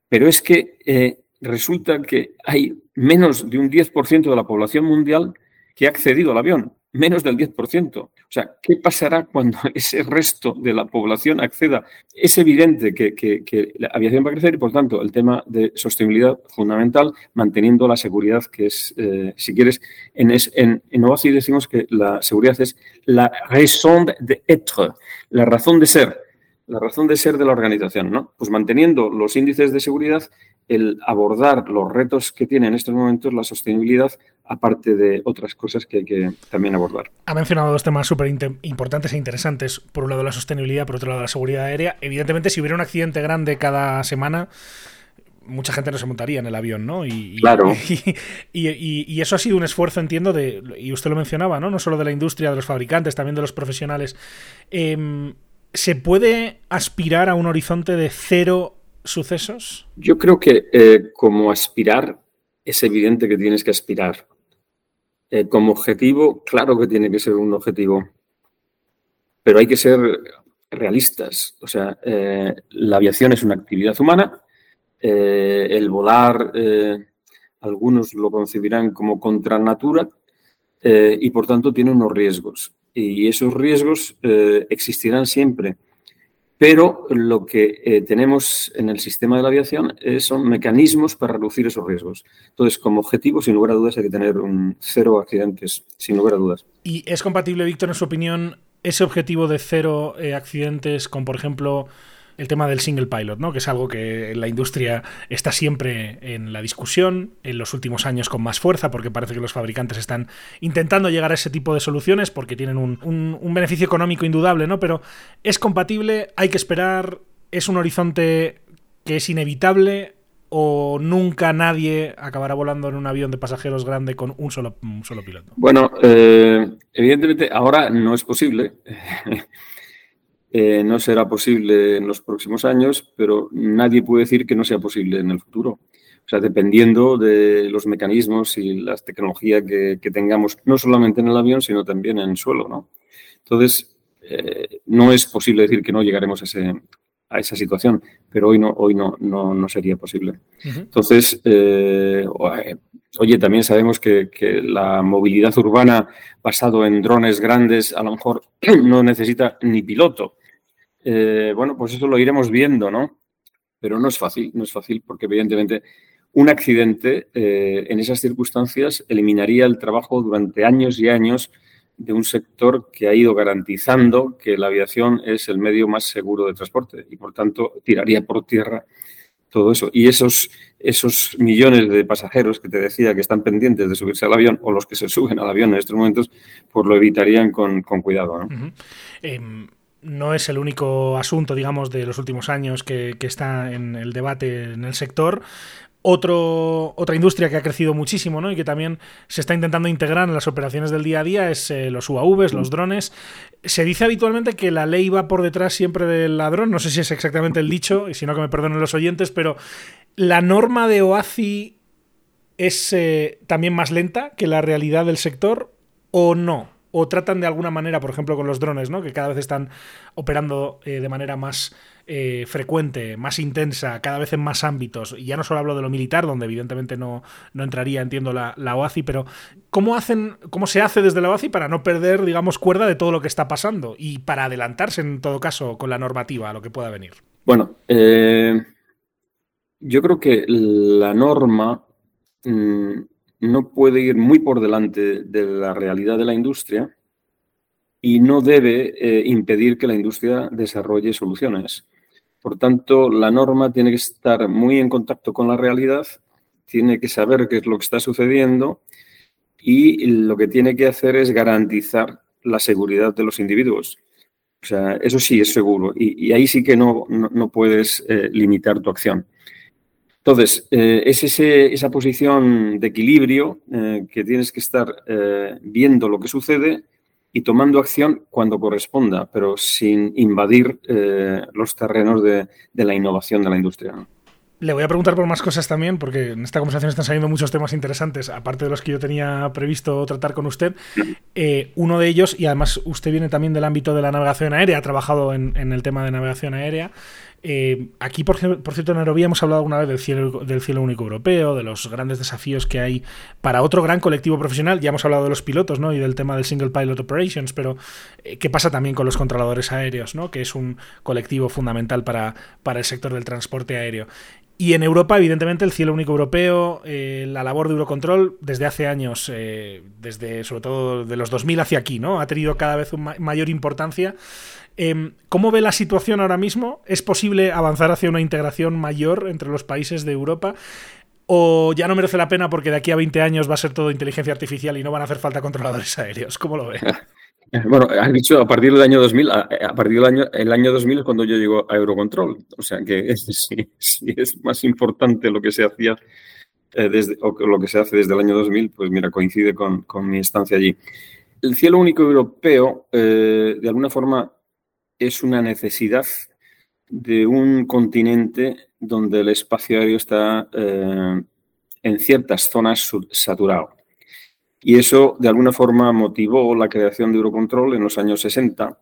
pero es que eh, resulta que hay menos de un 10% de la población mundial que ha accedido al avión menos del 10%. O sea, ¿qué pasará cuando ese resto de la población acceda? Es evidente que, la aviación va a crecer y, por tanto, el tema de sostenibilidad fundamental, manteniendo la seguridad, que es, eh, si quieres, en, en, en OASI decimos que la seguridad es la raison d'être, la razón de ser, la razón de ser de la organización, ¿no? Pues manteniendo los índices de seguridad, el abordar los retos que tiene en estos momentos la sostenibilidad aparte de otras cosas que hay que también abordar. Ha mencionado dos temas súper importantes e interesantes. Por un lado la sostenibilidad, por otro lado la seguridad aérea. Evidentemente, si hubiera un accidente grande cada semana, mucha gente no se montaría en el avión, ¿no? Y, claro. Y, eso ha sido un esfuerzo, entiendo, de, y usted lo mencionaba, ¿no? No solo de la industria, de los fabricantes, también de los profesionales. Em, ¿Se puede aspirar a un horizonte de cero sucesos? Yo creo que eh, como aspirar es evidente que tienes que aspirar. Eh, como objetivo, claro que tiene que ser un objetivo, pero hay que ser realistas. O sea, eh, la aviación es una actividad humana, el volar, algunos lo concebirán como contra natura y por tanto tiene unos riesgos. Y esos riesgos existirán siempre. Pero lo que eh, tenemos en el sistema de la aviación son mecanismos para reducir esos riesgos. Entonces, como objetivo, sin lugar a dudas, hay que tener un cero accidentes, sin lugar a dudas. ¿Y es compatible, Víctor, en su opinión, ese objetivo de cero eh, accidentes con, por ejemplo, el tema del single pilot, ¿no? que es algo que la industria está siempre en la discusión, en los últimos años con más fuerza, porque parece que los fabricantes están intentando llegar a ese tipo de soluciones porque tienen un, un beneficio económico indudable, ¿no? Pero es compatible, hay que esperar, es un horizonte que es inevitable o nunca nadie acabará volando en un avión de pasajeros grande con un solo, solo piloto? Bueno, eh, evidentemente ahora no es posible. Eh, no será posible en los próximos años, pero nadie puede decir que no sea posible en el futuro. O sea, dependiendo de los mecanismos y las tecnologías que, tengamos, no solamente en el avión, sino también en el suelo, ¿no? Entonces, eh, no es posible decir que no llegaremos a ese, a esa situación, pero hoy no, hoy no, no, sería posible. Entonces, eh, oye, también sabemos que, la movilidad urbana basado en drones grandes a lo mejor no necesita ni piloto. Eh, bueno, pues eso lo iremos viendo, ¿no? Pero no es fácil, no es fácil porque evidentemente un accidente en esas circunstancias eliminaría el trabajo durante años y años de un sector que ha ido garantizando que la aviación es el medio más seguro de transporte y por tanto tiraría por tierra todo eso. Y esos, esos millones de pasajeros que te decía que están pendientes de subirse al avión o los que se suben al avión en estos momentos, pues lo evitarían con, cuidado. ¿no? No es el único asunto, digamos, de los últimos años que, está en el debate en el sector. Otra industria que ha crecido muchísimo ¿no? y que también se está intentando integrar en las operaciones del día a día es eh, los UAVs, los drones. Se dice habitualmente que la ley va por detrás siempre del ladrón, no sé si es exactamente el dicho, y si no que me perdonen los oyentes, pero la norma de OACI es eh, también más lenta que la realidad del sector o no o tratan de alguna manera, por ejemplo, con los drones, ¿no? que cada vez están operando eh, de manera más eh, frecuente, más intensa, cada vez en más ámbitos. Y ya no solo hablo de lo militar, donde evidentemente no, no entraría, entiendo, la, la, OACI, pero ¿cómo, hacen, ¿cómo se hace desde la OACI para no perder, digamos, cuerda de todo lo que está pasando y para adelantarse, en todo caso, con la normativa a lo que pueda venir? Bueno, eh, yo creo que la norma... Mm, no puede ir muy por delante de la realidad de la industria y no debe eh, impedir que la industria desarrolle soluciones. Por tanto, la norma tiene que estar muy en contacto con la realidad, tiene que saber qué es lo que está sucediendo y lo que tiene que hacer es garantizar la seguridad de los individuos. O sea, eso sí es seguro y, ahí sí que no, no, puedes eh, limitar tu acción. Entonces, eh, es esa posición de equilibrio eh, que tienes que estar eh, viendo lo que sucede y tomando acción cuando corresponda, pero sin invadir los terrenos de, la innovación de la industria. Le voy a preguntar por más cosas también, porque en esta conversación están saliendo muchos temas interesantes, aparte de los que yo tenía previsto tratar con usted. uno de ellos, y además usted viene también del ámbito de la navegación aérea, ha trabajado en, en el tema de navegación aérea. Eh, aquí, por, cierto, en Aerovía hemos hablado alguna vez del cielo, único europeo, de los grandes desafíos que hay para otro gran colectivo profesional. Ya hemos hablado de los pilotos ¿no? y del tema del Single Pilot Operations, pero eh, ¿qué pasa también con los controladores aéreos, ¿no? que es un colectivo fundamental para, el sector del transporte aéreo? Y en Europa, evidentemente, el cielo único europeo, eh, la labor de Eurocontrol, desde hace años, desde sobre todo de los 2000 hacia aquí, ¿no? Ha tenido cada vez una mayor importancia. Em, ¿Cómo ve la situación ahora mismo? ¿Es posible avanzar hacia una integración mayor entre los países de Europa? ¿O ya no merece la pena porque de aquí a 20 años va a ser todo inteligencia artificial y no van a hacer falta controladores aéreos? ¿Cómo lo ve? Bueno, has dicho a partir del año 2000, a, partir del año, el año 2000 es cuando yo llego a Eurocontrol. O sea que sí, es más importante lo que se hacía eh, desde, o lo que se hace desde el año 2000, pues mira, coincide con, mi estancia allí. El cielo único europeo, eh, de alguna forma, es una necesidad de un continente donde el espacio aéreo está eh, en ciertas zonas saturado. Y eso, de alguna forma, motivó la creación de Eurocontrol en los años 60.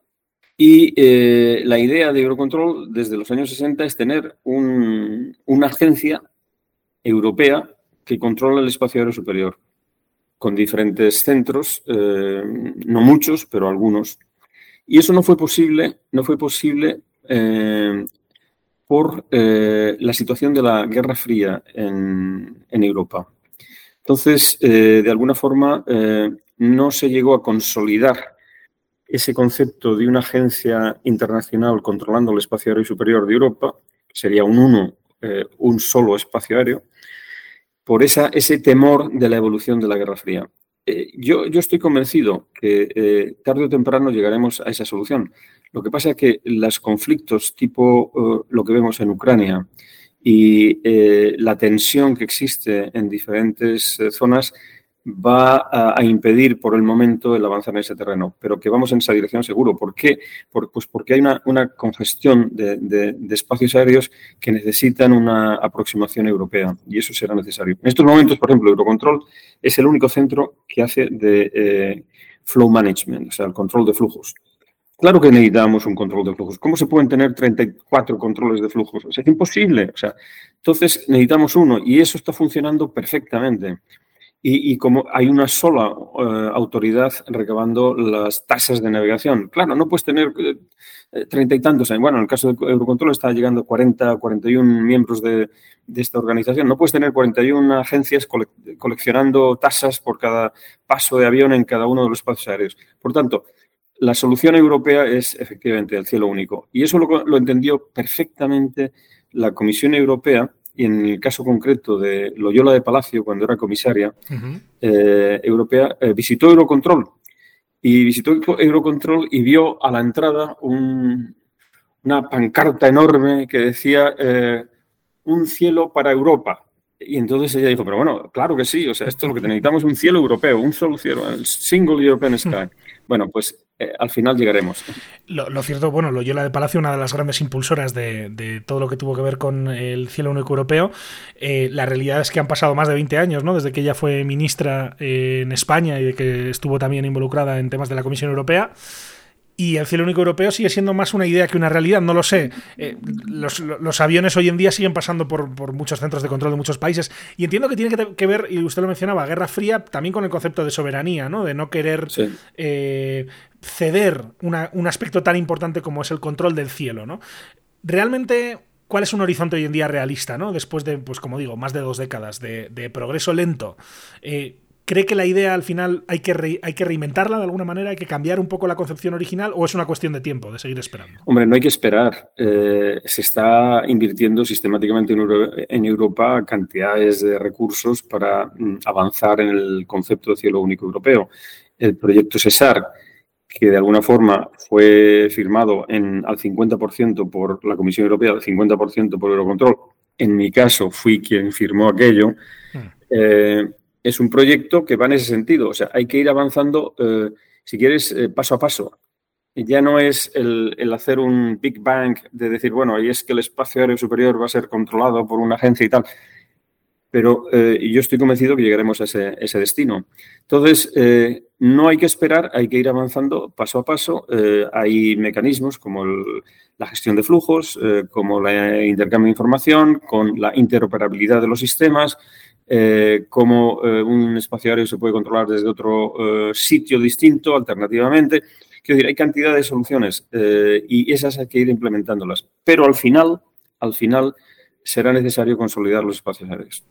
Y eh, la idea de Eurocontrol desde los años 60 es tener una agencia europea que controla el espacio aéreo superior, con diferentes centros, eh, no muchos, pero algunos, y eso no fue posible, no fue posible por la situación de la Guerra Fría en, Europa. Entonces, de alguna forma, no se llegó a consolidar ese concepto de una agencia internacional controlando el espacio aéreo superior de Europa, que sería un uno, eh, un solo espacio aéreo, por ese temor de la evolución de la Guerra Fría. Eh, yo, estoy convencido que eh, tarde o temprano llegaremos a esa solución. Lo que pasa es que los conflictos tipo lo que vemos en Ucrania y la tensión que existe en diferentes zonas va a, impedir por el momento el avanzar en ese terreno, pero que vamos en esa dirección seguro. ¿Por qué? pues porque hay una, congestión de, espacios aéreos que necesitan una aproximación europea y eso será necesario. En estos momentos, por ejemplo, Eurocontrol es el único centro que hace de eh, flow management, o sea, el control de flujos. Claro que necesitamos un control de flujos. ¿Cómo se pueden tener 34 controles de flujos? es imposible. O sea, entonces necesitamos uno y eso está funcionando perfectamente y, como hay una sola eh, autoridad recabando las tasas de navegación. Claro, no puedes tener eh, treinta y tantos. Bueno, en el caso de Eurocontrol está llegando a 40, 41 miembros de, esta organización. No puedes tener 41 agencias coleccionando tasas por cada paso de avión en cada uno de los espacios aéreos. Por tanto, la solución europea es efectivamente el cielo único. Y eso lo, lo entendió perfectamente la Comisión Europea y en el caso concreto de Loyola de Palacio, cuando era comisaria eh, europea, eh, visitó Eurocontrol. Y visitó Eurocontrol y vio a la entrada una pancarta enorme que decía eh, un cielo para Europa. Y entonces ella dijo, pero bueno, claro que sí, o sea, esto es lo que necesitamos, un cielo europeo, un solo cielo, el single European sky. Bueno, pues eh, al final llegaremos. Lo, cierto, bueno, Loyola de Palacio, una de las grandes impulsoras de, todo lo que tuvo que ver con el cielo único europeo, eh, la realidad es que han pasado más de 20 años, ¿no? Desde que ella fue ministra en España y de que estuvo también involucrada en temas de la Comisión Europea y el cielo único europeo sigue siendo más una idea que una realidad, no lo sé. Eh, los, aviones hoy en día siguen pasando por, muchos centros de control de muchos países y entiendo que tiene que, ver, y usted lo mencionaba, Guerra Fría, también con el concepto de soberanía, ¿no? De no querer eh, ceder un aspecto tan importante como es el control del cielo, ¿no? Realmente cuál es un horizonte hoy en día realista, ¿no? Después de, pues como digo, más de dos décadas de, progreso lento. Eh, ¿Cree que la idea al final hay que, hay que reinventarla de alguna manera? ¿Hay que cambiar un poco la concepción original o es una cuestión de tiempo, de seguir esperando? Hombre, no hay que esperar. Eh, se está invirtiendo sistemáticamente en, Europa cantidades de recursos para mm, avanzar en el concepto de cielo único europeo. El proyecto CESAR, que de alguna forma fue firmado en, al 50% por la Comisión Europea, al 50% por Eurocontrol. En mi caso, fui quien firmó aquello. Hmm. Eh, es un proyecto que va en ese sentido. O sea, hay que ir avanzando, eh, si quieres, eh, paso a paso. Ya no es el, hacer un Big Bang de decir, bueno, ahí es que el espacio aéreo superior va a ser controlado por una agencia y tal. Pero eh, yo estoy convencido que llegaremos a ese, destino. Entonces, no hay que esperar, hay que ir avanzando paso a paso. hay mecanismos como la gestión de flujos, como la intercambio de información, con la interoperabilidad de los sistemas, eh, cómo eh, un espacio aéreo se puede controlar desde otro eh, sitio distinto, alternativamente. Quiero decir, hay cantidad de soluciones y esas hay que ir implementándolas. Pero al final, al final, será necesario consolidar los espacios aéreos.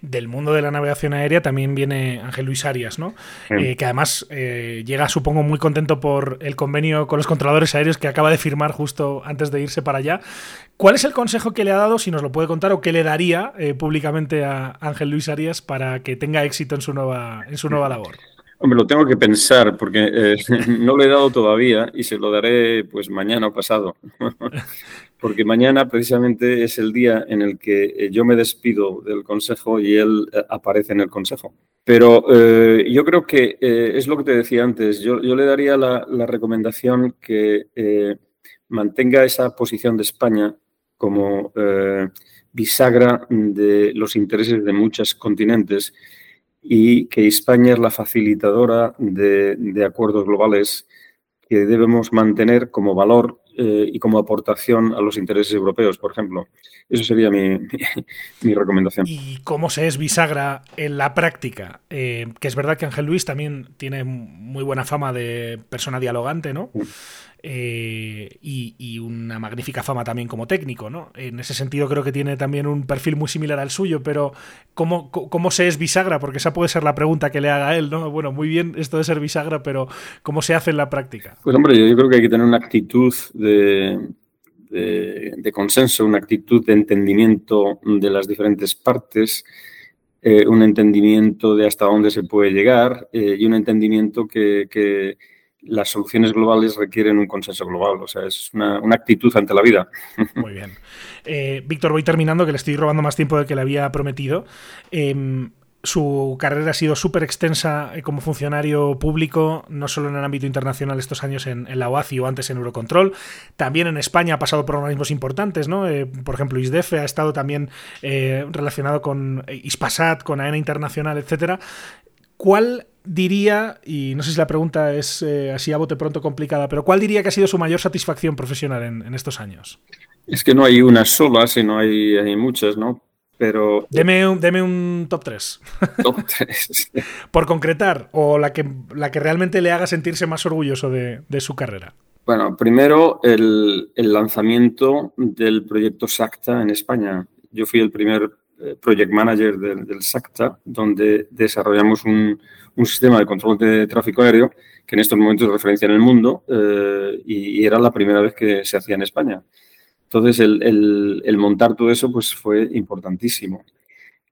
Del mundo de la navegación aérea también viene Ángel Luis Arias, ¿no? Eh, que además eh, llega, supongo, muy contento por el convenio con los controladores aéreos que acaba de firmar justo antes de irse para allá. ¿Cuál es el consejo que le ha dado, si nos lo puede contar, o qué le daría eh, públicamente a Ángel Luis Arias para que tenga éxito en su nueva, en su nueva labor? Hombre, lo tengo que pensar porque no lo he dado todavía y se lo daré pues mañana o pasado. porque mañana precisamente es el día en el que eh, yo me despido del Consejo y él eh, aparece en el Consejo. Pero eh, yo creo que es lo que te decía antes, yo, le daría la, recomendación que mantenga esa posición de España como bisagra de los intereses de muchos continentes y que España es la facilitadora de acuerdos globales que debemos mantener como valor eh, y como aportación a los intereses europeos, por ejemplo. Eso sería mi, recomendación. ¿Y cómo se es bisagra en la práctica? Eh, que es verdad que Ángel Luis también tiene muy buena fama de persona dialogante, ¿no? Eh, y, una magnífica fama también como técnico, ¿no? En ese sentido creo que tiene también un perfil muy similar al suyo, pero ¿cómo, cómo se es bisagra? Porque esa puede ser la pregunta que le haga él, ¿no? Bueno, muy bien esto de ser bisagra, pero ¿cómo se hace en la práctica? Pues hombre, yo creo que hay que tener una actitud de, consenso, una actitud de entendimiento de las diferentes partes, eh, un entendimiento de hasta dónde se puede llegar eh, y un entendimiento que las soluciones globales requieren un consenso global. O sea, es una, actitud ante la vida. Muy bien. Eh, Víctor, voy terminando, que le estoy robando más tiempo del que le había prometido. Em, su carrera ha sido súper extensa eh, como funcionario público, no solo en el ámbito internacional estos años en, la OACI o antes en Eurocontrol, también en España ha pasado por organismos importantes, ¿no? Eh, por ejemplo, ISDEFE ha estado también relacionado con ISPASAT, con AENA Internacional, etcétera. ¿Cuál diría, y no sé si la pregunta es eh, así a bote pronto complicada, pero ¿cuál diría que ha sido su mayor satisfacción profesional en, estos años? Es que no hay una sola, sino hay, hay muchas, ¿no? Pero... Deme un, deme un top 3. Top 3. Por concretar, o la que, la que realmente le haga sentirse más orgulloso de, su carrera. Bueno, primero el, el, lanzamiento del proyecto SACTA en España. Yo fui el primer eh, project manager del, SACTA, donde desarrollamos un, sistema de control de tráfico aéreo que en estos momentos es referencia en el mundo eh, y, era la primera vez que se hacía en España. Entonces, el, montar todo eso pues, fue importantísimo.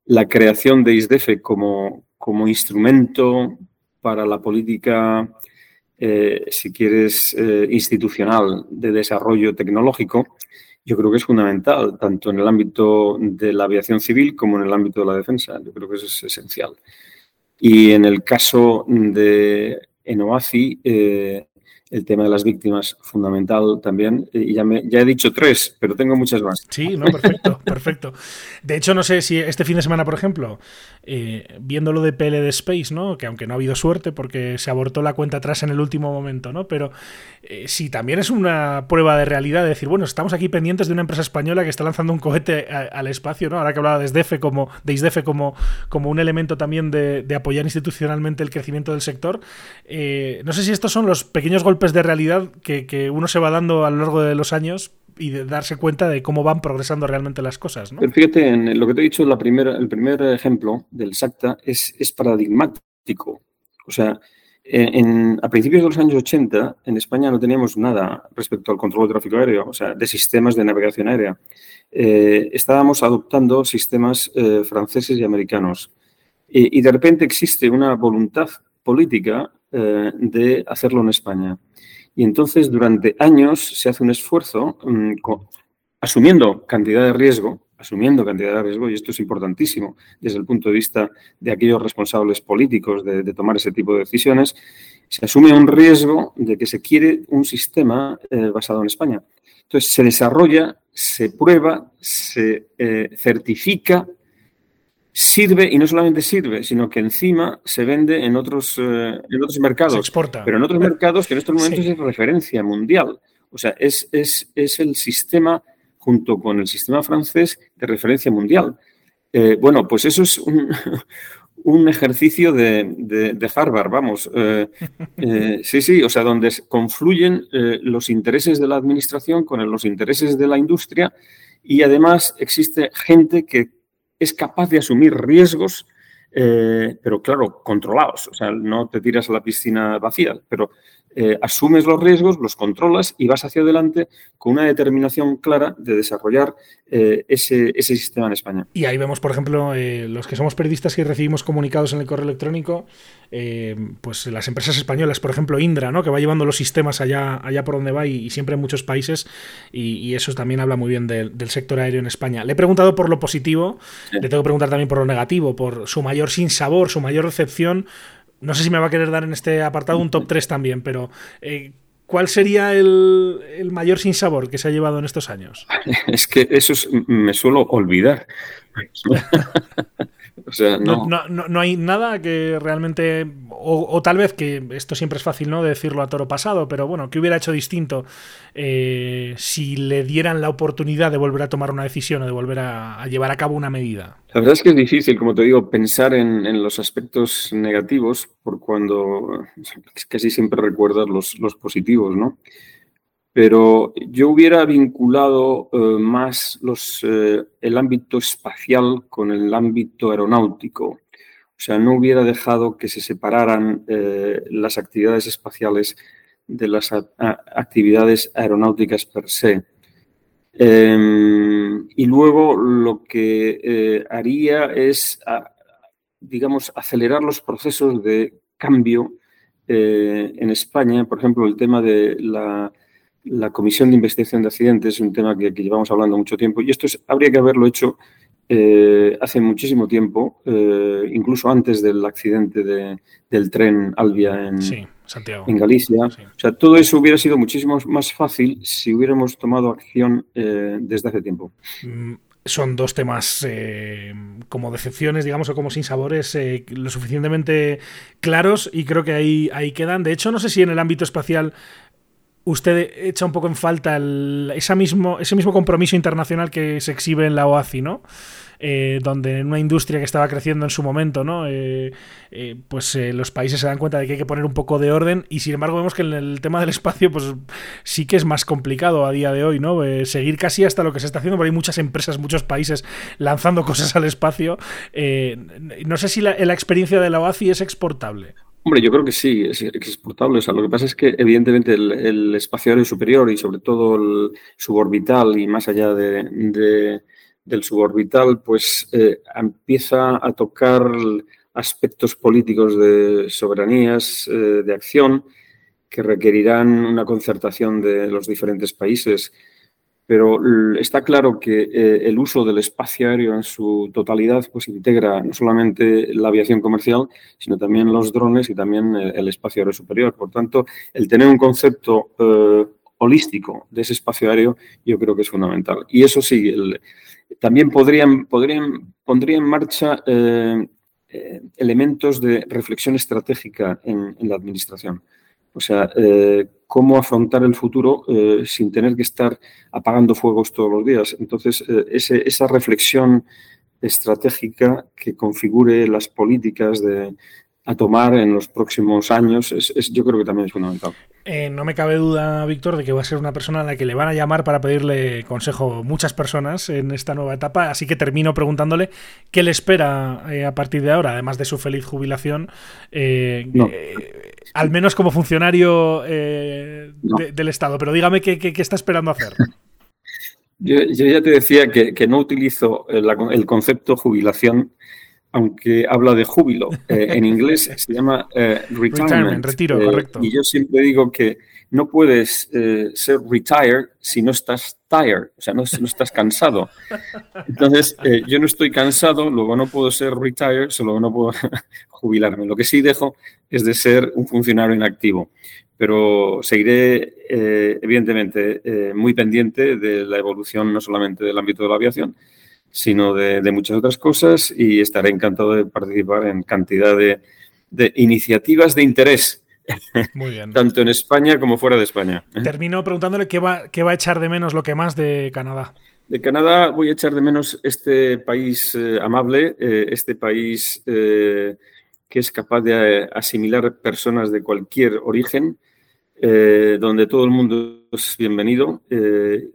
La creación de ISDEFE como, como instrumento para la política, eh, si quieres, institucional de desarrollo tecnológico, yo creo que es fundamental, tanto en el ámbito de la aviación civil como en el ámbito de la defensa. Yo creo que eso es esencial. Y en el caso de Enoaci, eh, el tema de las víctimas fundamental también. Y ya, me, ya he dicho tres, pero tengo muchas más. Sí, no, perfecto, perfecto. De hecho, no sé si este fin de semana, por ejemplo, eh, viendo lo de PLD Space, ¿no? Que aunque no ha habido suerte porque se abortó la cuenta atrás en el último momento, ¿no? Pero eh, sí, también es una prueba de realidad de decir, bueno, estamos aquí pendientes de una empresa española que está lanzando un cohete al espacio, ¿no? Ahora que hablaba de ISDEFE como, de como, como un elemento también de, apoyar institucionalmente el crecimiento del sector. Eh, no sé si estos son los pequeños golpes de realidad que, uno se va dando a lo largo de los años y de darse cuenta de cómo van progresando realmente las cosas. ¿no? fíjate, en lo que te he dicho, la el primer ejemplo del SACTA es, paradigmático. O sea, a principios de los años 80 en España no teníamos nada respecto al control de tráfico aéreo, o sea, de sistemas de navegación aérea. Eh, estábamos adoptando sistemas eh, franceses y americanos. y de repente existe una voluntad política eh, de hacerlo en España. Y entonces durante años se hace un esfuerzo mm, asumiendo cantidad de riesgo, asumiendo cantidad de riesgo, y esto es importantísimo desde el punto de vista de aquellos responsables políticos de, tomar ese tipo de decisiones, se asume un riesgo de que se quiere un sistema eh, basado en España. Entonces se desarrolla, se prueba, se eh, certifica sirve y no solamente sirve, sino que encima se vende en otros, eh, en otros mercados. exporta. Pero en otros mercados que en estos momentos es referencia mundial. O sea, es, es, es, el sistema, junto con el sistema francés, de referencia mundial. Eh, bueno, pues eso es un, un ejercicio de, de, Harvard, vamos. Eh, sí, sí, o sea, donde confluyen los intereses de la administración con los intereses de la industria y además existe gente que es capaz de asumir riesgos, eh, pero claro, controlados. O sea, no te tiras a la piscina vacía, pero eh, asumes los riesgos, los controlas y vas hacia adelante con una determinación clara de desarrollar eh, ese, sistema en España. Y ahí vemos, por ejemplo, los que somos periodistas y recibimos comunicados en el correo electrónico, pues las empresas españolas, por ejemplo, Indra, ¿no? que va llevando los sistemas allá, allá por donde va y, siempre en muchos países, y, eso también habla muy bien del sector aéreo en España. Le he preguntado por lo positivo, le tengo que preguntar también por lo negativo, por su mayor sinsabor, su mayor recepción no sé si me va a querer dar en este apartado un top 3 también, pero eh, ¿cuál sería el, el, mayor sinsabor que se ha llevado en estos años? Es que eso me suelo olvidar. no... hay nada que realmente, o, tal vez que esto siempre es fácil ¿no? de decirlo a toro pasado, pero bueno, que hubiera hecho distinto eh, si le dieran la oportunidad de volver a tomar una decisión o de volver a, llevar a cabo una medida. La verdad es que es difícil, como te digo, pensar en, los aspectos negativos por cuando casi siempre recuerdas los, los positivos, ¿no? Pero yo hubiera vinculado eh, más los, eh, el ámbito espacial con el ámbito aeronáutico. O sea, no hubiera dejado que se separaran eh, las actividades espaciales de las actividades aeronáuticas per se. Em, y luego lo que haría es, digamos, acelerar los procesos de cambio en España. Por ejemplo, el tema de la la Comisión de Investigación de Accidentes es un tema que, llevamos hablando mucho tiempo y esto habría que haberlo hecho eh, hace muchísimo tiempo, eh, incluso antes del accidente del tren Albia en, en Galicia. O sea, todo eso hubiera sido muchísimo más fácil si hubiéramos tomado acción eh, desde hace tiempo. Mm, son dos temas como decepciones, digamos, o como sin sabores, lo suficientemente claros y creo que ahí, ahí quedan. De hecho, no sé si en el ámbito espacial usted echa un poco en falta mismo, ese mismo compromiso internacional que se exhibe en la OACI, ¿no? Eh, donde en una industria que estaba creciendo en su momento, ¿no? Eh, eh, pues los países se dan cuenta de que hay que poner un poco de orden y sin embargo vemos que en el tema del espacio pues sí que es más complicado a día de hoy, ¿no? seguir casi hasta lo que se está haciendo, porque hay muchas empresas, muchos países lanzando cosas al espacio. no sé si la, la experiencia de la OACI es exportable. Hombre, yo creo que sí, es exportable. Lo que pasa es que, evidentemente, el, espacio aéreo superior y sobre todo el suborbital y más allá de, del suborbital, pues eh, empieza a tocar aspectos políticos de soberanías, eh, de acción, que requerirán una concertación de los diferentes países pero está claro que eh, el uso del espacio aéreo en su totalidad pues integra no solamente la aviación comercial, sino también los drones y también el, espacio aéreo superior. Por tanto, el tener un concepto eh, holístico de ese espacio aéreo yo creo que es fundamental. Y eso sí, también podrían, podrían, pondría en marcha eh, elementos de reflexión estratégica en la administración. O sea, eh, cómo afrontar el futuro eh, sin tener que estar apagando fuegos todos los días. Entonces, eh, esa reflexión estratégica que configure las políticas de, a tomar en los próximos años, es, yo creo que también es fundamental. Eh, no me cabe duda, Víctor, de que va a ser una persona a la que le van a llamar para pedirle consejo muchas personas en esta nueva etapa, así que termino preguntándole qué le espera eh, a partir de ahora, además de su feliz jubilación, eh, al menos como funcionario del Estado. Pero dígame qué, está esperando hacer. Yo, ya te decía que, no utilizo el concepto jubilación aunque habla de júbilo. Eh, en inglés se llama eh, retirement. retiro, eh, correcto. Y yo siempre digo que no puedes ser retired si no estás tired, o sea, no, no estás cansado. Entonces, yo no estoy cansado, luego no puedo ser retired, solo no puedo jubilarme. Lo que sí dejo es de ser un funcionario inactivo. Pero seguiré, evidentemente, muy pendiente de la evolución no solamente del ámbito de la aviación, sino de, muchas otras cosas y estaré encantado de participar en cantidad de, iniciativas de interés. Muy bien. Tanto en España como fuera de España. ¿eh? Termino preguntándole qué va, qué va a echar de menos lo que más de Canadá. De Canadá voy a echar de menos este país eh, amable, eh, este país que es capaz de asimilar personas de cualquier origen, donde todo el mundo es bienvenido,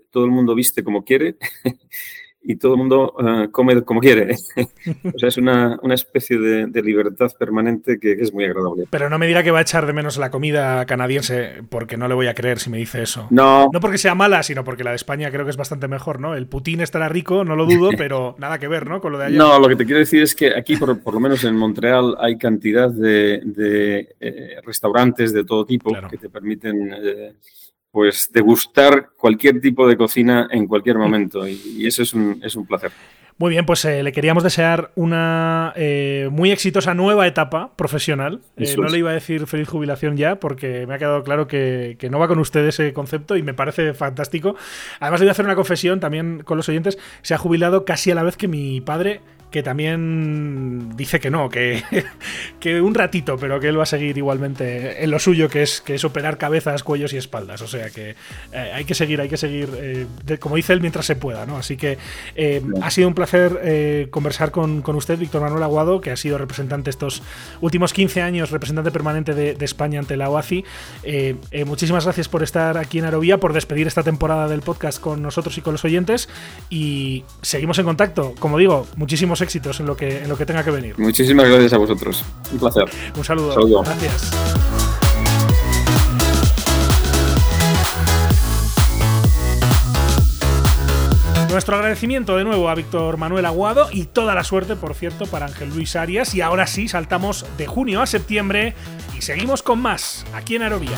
todo el mundo viste como quiere y todo el mundo eh, come como quiere. o sea, es una, especie de, libertad permanente que, es muy agradable. Pero no me dirá que va a echar de menos la comida canadiense, porque no le voy a creer si me dice eso. No. No porque sea mala, sino porque la de España creo que es bastante mejor, ¿no? El Putin estará rico, no lo dudo, pero nada que ver, ¿no? Con lo de ayer. No, lo que te quiero decir es que aquí, por, lo menos en Montreal, hay cantidad de, eh, restaurantes de todo tipo que te permiten... Eh, pues degustar cualquier tipo de cocina en cualquier momento y, eso es un, es un, placer. Muy bien, pues eh, le queríamos desear una eh, muy exitosa nueva etapa profesional. Eh, no le iba a decir feliz jubilación ya, porque me ha quedado claro que, que, no va con usted ese concepto y me parece fantástico. Además, le voy a hacer una confesión también con los oyentes. Se ha jubilado casi a la vez que mi padre que también dice que no, que, que, un ratito, pero que él va a seguir igualmente en lo suyo, que es, que es operar cabezas, cuellos y espaldas. O sea que eh, hay que seguir, hay que seguir, eh, como dice él, mientras se pueda, ¿no? Así que eh, ha sido un placer conversar con, usted, Víctor Manuel Aguado, que ha sido representante estos últimos 15 años, representante permanente de, España ante la OACI. Muchísimas gracias por estar aquí en Aerovía, por despedir esta temporada del podcast con nosotros y con los oyentes. Y seguimos en contacto. Como digo, muchísimos éxitos en lo que, en lo que tenga que venir. Muchísimas gracias a vosotros. Un placer. Un saludo. Un saludo. Gracias. Nuestro agradecimiento de nuevo a Víctor Manuel Aguado y toda la suerte, por cierto, para Ángel Luis Arias. Y ahora sí, saltamos de junio a septiembre y seguimos con más aquí en Aerovía.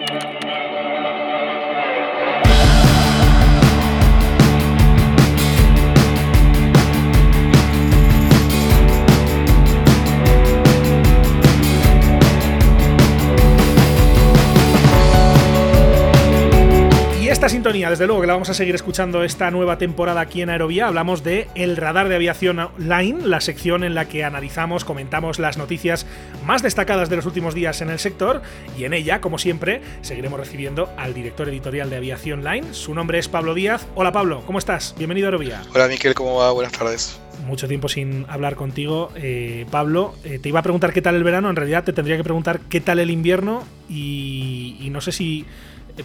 sintonía, desde luego que la vamos a seguir escuchando esta nueva temporada aquí en Aerovía. Hablamos de El Radar de Aviación Line, la sección en la que analizamos, comentamos las noticias más destacadas de los últimos días en el sector y en ella, como siempre, seguiremos recibiendo al director editorial de Aviación Line. Su nombre es Pablo Díaz. Hola Pablo, ¿cómo estás? Bienvenido a Aerovía. Hola Miquel, ¿cómo va? Buenas tardes mucho tiempo sin hablar contigo. Eh, Pablo, eh, te iba a preguntar qué tal el verano, en realidad te tendría que preguntar qué tal el invierno y no sé si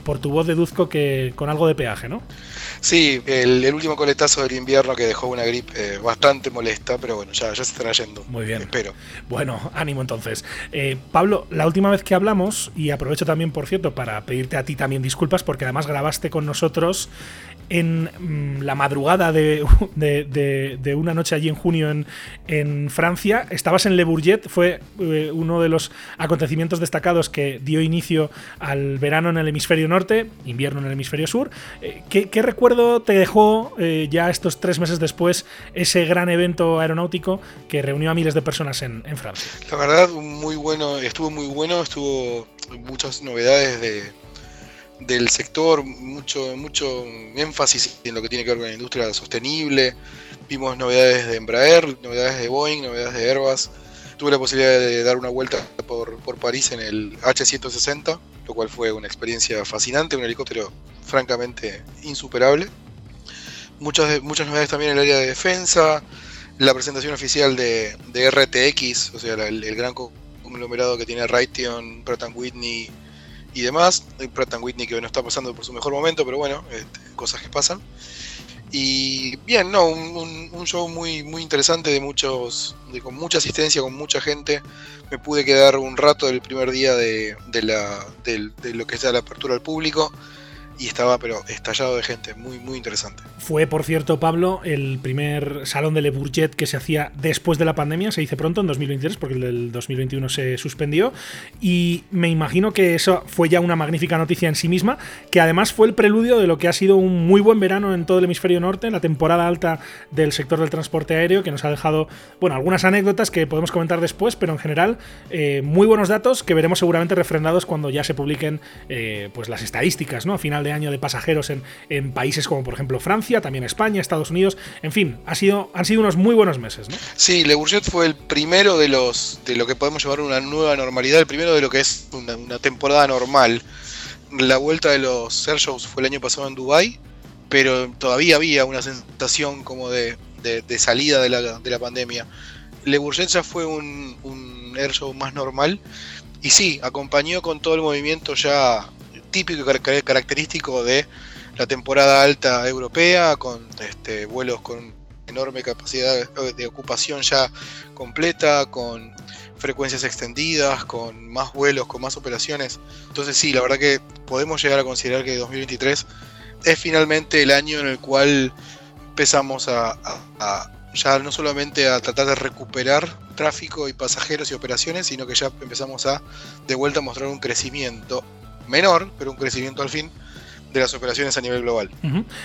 por tu voz deduzco que con algo de peaje, ¿no? Sí, el, último coletazo del invierno que dejó una gripe bastante molesta, pero bueno, ya, ya se estará yendo. Muy bien. Espero. Bueno, ánimo entonces. Eh, Pablo, la última vez que hablamos, y aprovecho también, por cierto, para pedirte a ti también disculpas, porque además grabaste con nosotros en mm, la madrugada de, una noche allí en junio en, Francia. Estabas en Le Bourget, fue eh, uno de los acontecimientos destacados que dio inicio al verano en el hemisferio norte, invierno en el hemisferio sur. Eh, ¿qué, recuerdo te dejó eh, ya estos tres meses después ese gran evento aeronáutico que reunió a miles de personas en, en Francia? La verdad, muy bueno, estuvo muy bueno, estuvo muchas novedades de del sector, mucho, mucho énfasis en lo que tiene que ver con la industria sostenible. Vimos novedades de Embraer, novedades de Boeing, novedades de Airbus. Tuve la posibilidad de dar una vuelta por, por París en el H160, lo cual fue una experiencia fascinante, un helicóptero francamente insuperable. Muchas, muchas novedades también en el área de defensa, la presentación oficial de, de RTX, o sea, el, el gran conglomerado que tiene Raytheon, Pratt Whitney, y demás. Pratt Whitney que no está pasando por su mejor momento, pero bueno, este, cosas que pasan. Y bien, no, un, show muy, muy interesante de muchos, de, con mucha asistencia, con mucha gente. Me pude quedar un rato del primer día de, de, la, de, de lo que es la apertura al público y estaba pero estallado de gente, muy muy interesante. Fue, por cierto, Pablo, el primer salón de Le Bourget que se hacía después de la pandemia, se dice pronto, en 2023, porque el del 2021 se suspendió, y me imagino que eso fue ya una magnífica noticia en sí misma, que además fue el preludio de lo que ha sido un muy buen verano en todo el hemisferio norte, la temporada alta del sector del transporte aéreo, que nos ha dejado, bueno, algunas anécdotas que podemos comentar después, pero en general, eh, muy buenos datos que veremos seguramente refrendados cuando ya se publiquen eh, pues las estadísticas, ¿no? A final de año de pasajeros en, en, países como por ejemplo Francia, también España, Estados Unidos, en fin, ha sido, han sido unos muy buenos meses. ¿no? Sí, Le Bourget fue el primero de los de lo que podemos llamar una nueva normalidad, el primero de lo que es una, temporada normal. La vuelta de los air shows fue el año pasado en Dubai, pero todavía había una sensación como de, de, salida de la, de la, pandemia. Le Bourget ya fue un, un air show más normal y sí, acompañó con todo el movimiento ya típico y característico de la temporada alta europea, con este, vuelos con enorme capacidad de ocupación ya completa, con frecuencias extendidas, con más vuelos, con más operaciones. Entonces sí, la verdad que podemos llegar a considerar que 2023 es finalmente el año en el cual empezamos a, ya no solamente a tratar de recuperar tráfico y pasajeros y operaciones, sino que ya empezamos a de vuelta a mostrar un crecimiento menor, pero un crecimiento al fin de las operaciones a nivel global.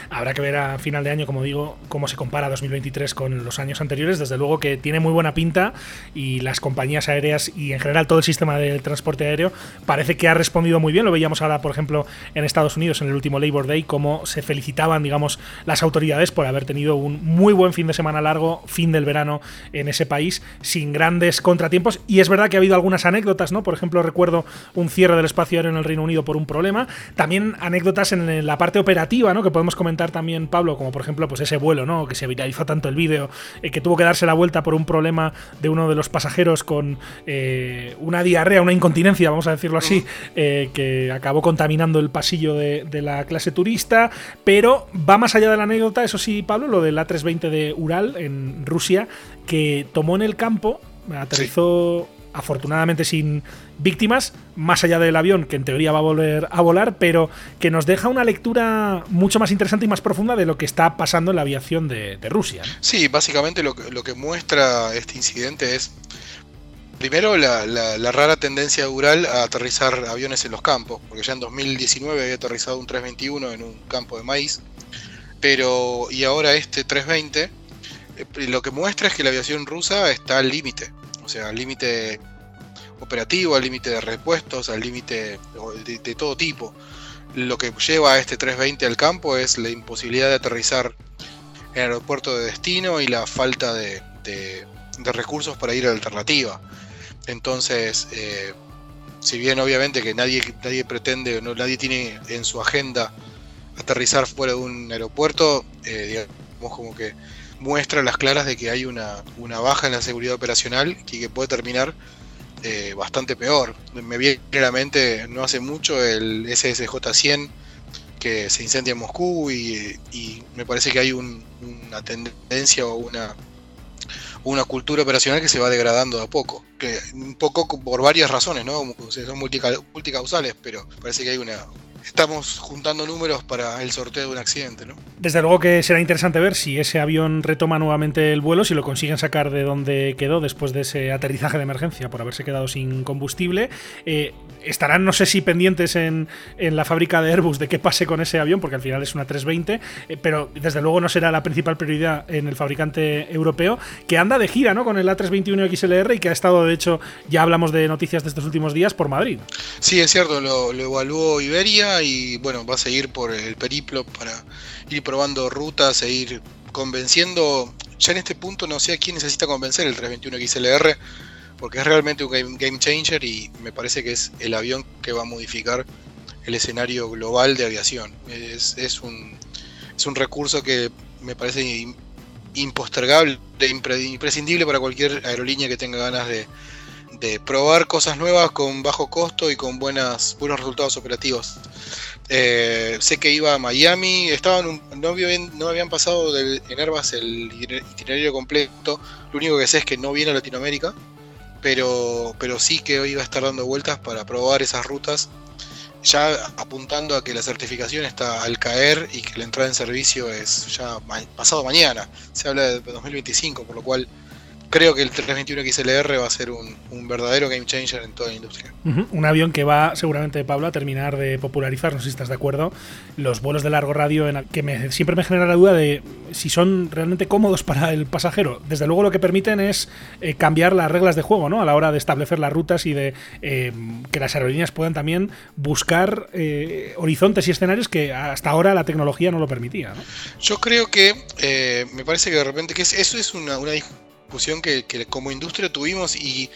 Habrá que ver a final de año, como digo, cómo se compara 2023 con los años anteriores. Desde luego que tiene muy buena pinta y las compañías aéreas y en general todo el sistema del transporte aéreo parece que ha respondido muy bien. Lo veíamos ahora, por ejemplo, en Estados Unidos en el último Labor Day, cómo se felicitaban, digamos, las autoridades por haber tenido un muy buen fin de semana largo, fin del verano en ese país, sin grandes contratiempos. Y es verdad que ha habido algunas anécdotas, ¿no? Por ejemplo, recuerdo un cierre del espacio aéreo en el Reino Unido por un problema. También anécdotas en la parte operativa, ¿no? Que podemos comentar también, Pablo, como por ejemplo, pues ese vuelo, ¿no? Que se viralizó tanto el vídeo, eh, que tuvo que darse la vuelta por un problema de uno de los pasajeros con eh, una diarrea, una incontinencia, vamos a decirlo así, eh, que acabó contaminando el pasillo de, de, la clase turista. Pero va más allá de la anécdota, eso sí, Pablo, lo del A320 de Ural en Rusia, que tomó en el campo, aterrizó. Sí afortunadamente sin víctimas, más allá del avión, que en teoría va a volver a volar, pero que nos deja una lectura mucho más interesante y más profunda de lo que está pasando en la aviación de, Rusia. Sí, básicamente lo, que muestra este incidente es, primero, la, la, rara tendencia Ural a aterrizar aviones en los campos, porque ya en 2019 había aterrizado un 321 en un campo de maíz, pero, y ahora este 320, eh, lo que muestra es que la aviación rusa está al límite o sea, al límite operativo, al límite de repuestos, al límite de, todo tipo. Lo que lleva a este 320 al campo es la imposibilidad de aterrizar en el aeropuerto de destino y la falta de, recursos para ir a la alternativa. Entonces, eh, si bien obviamente que nadie, nadie pretende, no, nadie tiene en su agenda aterrizar fuera de un aeropuerto, eh, digamos como que muestra las claras de que hay una, baja en la seguridad operacional y que puede terminar eh, bastante peor. Me viene a la mente no hace mucho el SSJ-100 que se incendia en Moscú y, me parece que hay una tendencia o una, una cultura operacional que se va degradando de a poco. Que un poco por varias razones, ¿no? Son multicausales, pero parece que hay una, estamos juntando números para el sorteo de un accidente, ¿no? Desde luego que será interesante ver si ese avión retoma nuevamente el vuelo, si lo consiguen sacar de donde quedó después de ese aterrizaje de emergencia por haberse quedado sin combustible. Eh, estarán, no sé si pendientes en, la fábrica de Airbus de qué pase con ese avión, porque al final es una 320, eh, pero desde luego no será la principal prioridad en el fabricante europeo, que anda de gira ¿no? con el A321 XLR y que ha estado, de hecho, ya hablamos de noticias de estos últimos días por Madrid. Sí, es cierto, lo, lo evaluó Iberia y bueno, va a seguir por el periplo para ir probando rutas e ir convenciendo. Ya en este punto no sé a quién necesita convencer el 321 XLR porque es realmente un game, changer y me parece que es el avión que va a modificar el escenario global de aviación. Es, un, es un recurso que me parece impostergable, imprescindible para cualquier aerolínea que tenga ganas de, probar cosas nuevas con bajo costo y con buenas, buenos resultados operativos. Eh, sé que iba a Miami, estaban no, habían, no habían pasado en Airbus el itinerario completo, lo único que sé es que no viene a Latinoamérica, pero, pero sí que hoy iba a estar dando vueltas para probar esas rutas, ya apuntando a que la certificación está al caer y que la entrada en servicio es ya pasado mañana, se habla de 2025, por lo cual creo que el 321 XLR va a ser un, verdadero game changer en toda la industria. Un avión que va seguramente, Pablo, a terminar de popularizar, no sé si estás de acuerdo, los vuelos de largo radio, en que me, siempre me genera la duda de si son realmente cómodos para el pasajero. Desde luego lo que permiten es eh, cambiar las reglas de juego, ¿no? A la hora de establecer las rutas y de eh, que las aerolíneas puedan también buscar eh, horizontes y escenarios que hasta ahora la tecnología no lo permitía. Yo creo que me parece que de repente que eso es una, una que, como industria tuvimos y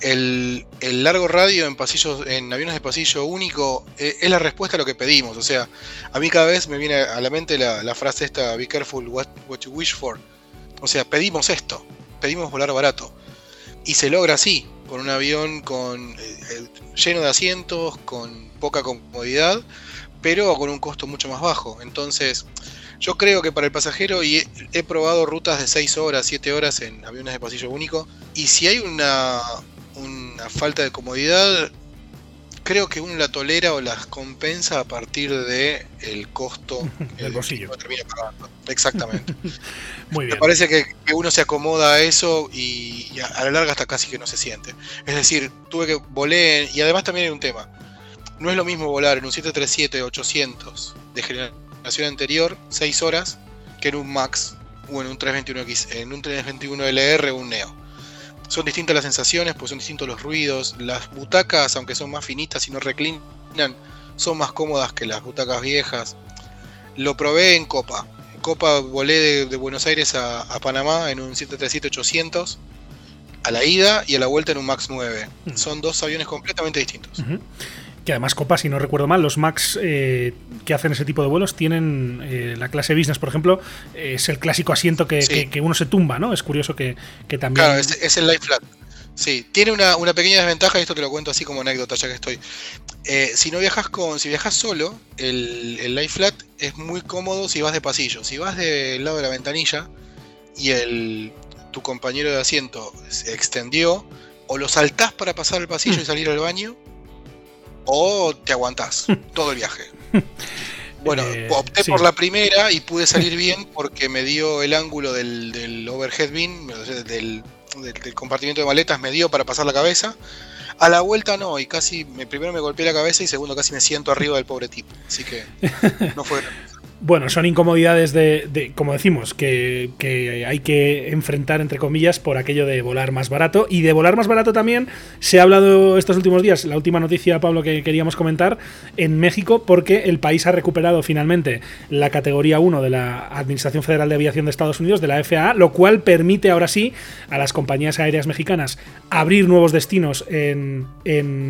el, largo radio en pasillos, en aviones de pasillo único eh, es la respuesta a lo que pedimos. O sea, a mí cada vez me viene a la mente la, frase esta, be careful what, you wish for. O sea, pedimos esto, pedimos volar barato. Y se logra así, con un avión con, eh, lleno de asientos, con poca comodidad, pero con un costo mucho más bajo. Entonces, yo creo que para el pasajero, y he, probado rutas de 6 horas, 7 horas en aviones de pasillo único, y si hay una, una falta de comodidad, creo que uno la tolera o las compensa a partir de el costo del bolsillo. Exactamente. Muy bien. Me parece que, uno se acomoda a eso y, a, la larga hasta casi que no se siente. Es decir, tuve que volé y además también hay un tema. No es lo mismo volar en un 737-800 de generación anterior, 6 horas, que en un Max o en un 321X, en un 321LR o un Neo son distintas las sensaciones, pues son distintos los ruidos. Las butacas, aunque son más finitas y no reclinan, son más cómodas que las butacas viejas. Lo probé en Copa. En Copa volé de, Buenos Aires a, Panamá en un 737-800 a la ida y a la vuelta en un MAX 9. Son dos aviones completamente distintos que además Copa, si no recuerdo mal, los Max eh, que hacen ese tipo de vuelos tienen eh, la clase business, por ejemplo, es el clásico asiento que, uno se tumba, ¿no? Es curioso que, también... Claro, es, el light flat. Sí, tiene una, pequeña desventaja, y esto te lo cuento así como anécdota, ya que estoy. Eh, si no viajas con, si viajas solo, el, el light flat es muy cómodo si vas de pasillo. Si vas del lado de la ventanilla y el, tu compañero de asiento se extendió, o lo saltás para pasar el pasillo y mm. salir al baño, o te aguantás todo el viaje. Bueno, eh, opté por la primera y pude salir bien porque me dio el ángulo del, overhead bin, del, compartimiento de maletas, me dio para pasar la cabeza. A la vuelta no, y casi me, primero me golpeé la cabeza y segundo casi me siento arriba del pobre tipo. Así que no fue bueno, son incomodidades de, como decimos, que, hay que enfrentar, entre comillas, por aquello de volar más barato. Y de volar más barato también se ha hablado estos últimos días, la última noticia, Pablo, que queríamos comentar, en México, porque el país ha recuperado finalmente la categoría 1 de la Administración Federal de Aviación de Estados Unidos, de la FAA, lo cual permite ahora sí a las compañías aéreas mexicanas abrir nuevos destinos en,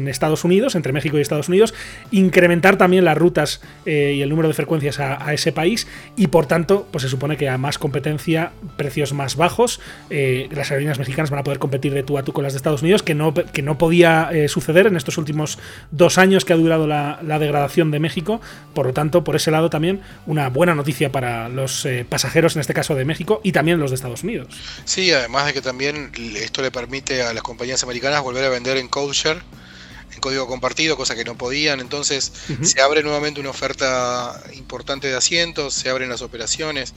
Estados Unidos, entre México y Estados Unidos, incrementar también las rutas eh, y el número de frecuencias a, a ese país y por tanto pues se supone que a más competencia, precios más bajos, eh, las aerolíneas mexicanas van a poder competir de tú a tú con las de Estados Unidos, que no, que no podía eh, suceder en estos últimos dos años que ha durado la, degradación de México. Por lo tanto, por ese lado también una buena noticia para los eh, pasajeros, en este caso de México, y también los de Estados Unidos. Sí, además de que también esto le permite a las compañías americanas volver a vender en codeshare en código compartido, cosa que no podían. Entonces se abre nuevamente una oferta importante de asientos, se abren las operaciones.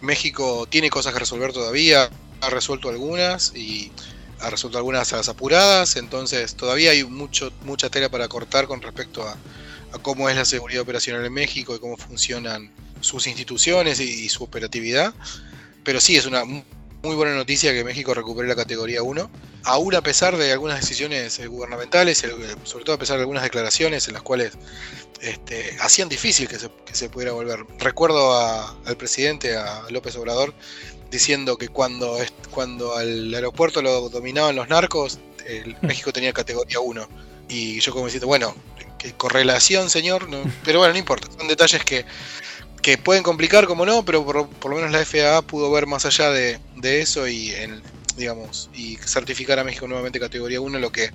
México tiene cosas que resolver todavía, ha resuelto algunas y ha resuelto algunas a las apuradas, entonces todavía hay mucho, mucha tela para cortar con respecto a, cómo es la seguridad operacional en México y cómo funcionan sus instituciones y, y su operatividad. Pero sí, es una muy buena noticia que México recupere la categoría 1, aún a pesar de algunas decisiones eh, gubernamentales, eh, sobre todo a pesar de algunas declaraciones en las cuales este, hacían difícil que se, pudiera volver. Recuerdo al presidente, a López Obrador, diciendo que cuando, cuando al aeropuerto lo dominaban los narcos, mm. México tenía categoría 1. Y yo como diciendo, bueno, ¿qué correlación, señor, pero bueno, no importa, son detalles que que pueden complicar, como no, pero por, lo menos la FAA pudo ver más allá de, de eso y, en, digamos, y certificar a México nuevamente categoría 1, lo que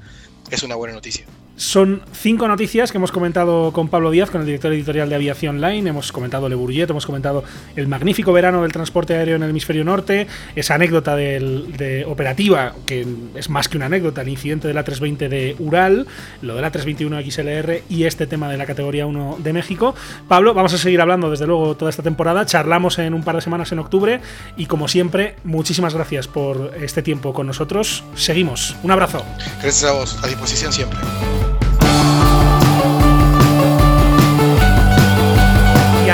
es una buena noticia. Son cinco noticias que hemos comentado con Pablo Díaz, con el director editorial de Aviación Line. Hemos comentado Le Bourget, hemos comentado el magnífico verano del transporte aéreo en el hemisferio norte, esa anécdota de operativa, que es más que una anécdota, el incidente de la 320 de Ural, lo de la 321 XLR y este tema de la categoría 1 de México. Pablo, vamos a seguir hablando desde luego toda esta temporada. Charlamos en un par de semanas en octubre y como siempre, muchísimas gracias por este tiempo con nosotros. Seguimos. Un abrazo. Gracias a vos, a disposición siempre.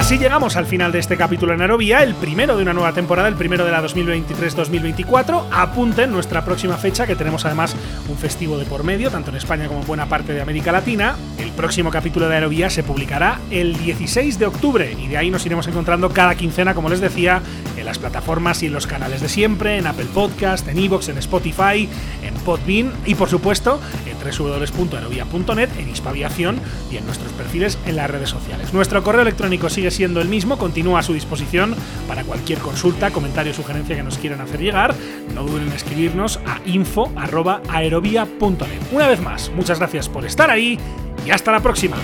Así llegamos al final de este capítulo en Aerovía, el primero de una nueva temporada, el primero de la 2023-2024. Apunten nuestra próxima fecha, que tenemos además un festivo de por medio, tanto en España como en buena parte de América Latina. El próximo capítulo de Aerovía se publicará el 16 de octubre y de ahí nos iremos encontrando cada quincena, como les decía, en las plataformas y en los canales de siempre, en Apple Podcast, en Evox, en Spotify, en Podbean y por supuesto en www.aerovía.net, en Hispaviación y en nuestros perfiles en las redes sociales. Nuestro correo electrónico sigue siendo el mismo, continúa a su disposición para cualquier consulta, comentario o sugerencia que nos quieran hacer llegar. No duden en escribirnos a info.aerovía.net. Una vez más, muchas gracias por estar ahí y hasta la próxima.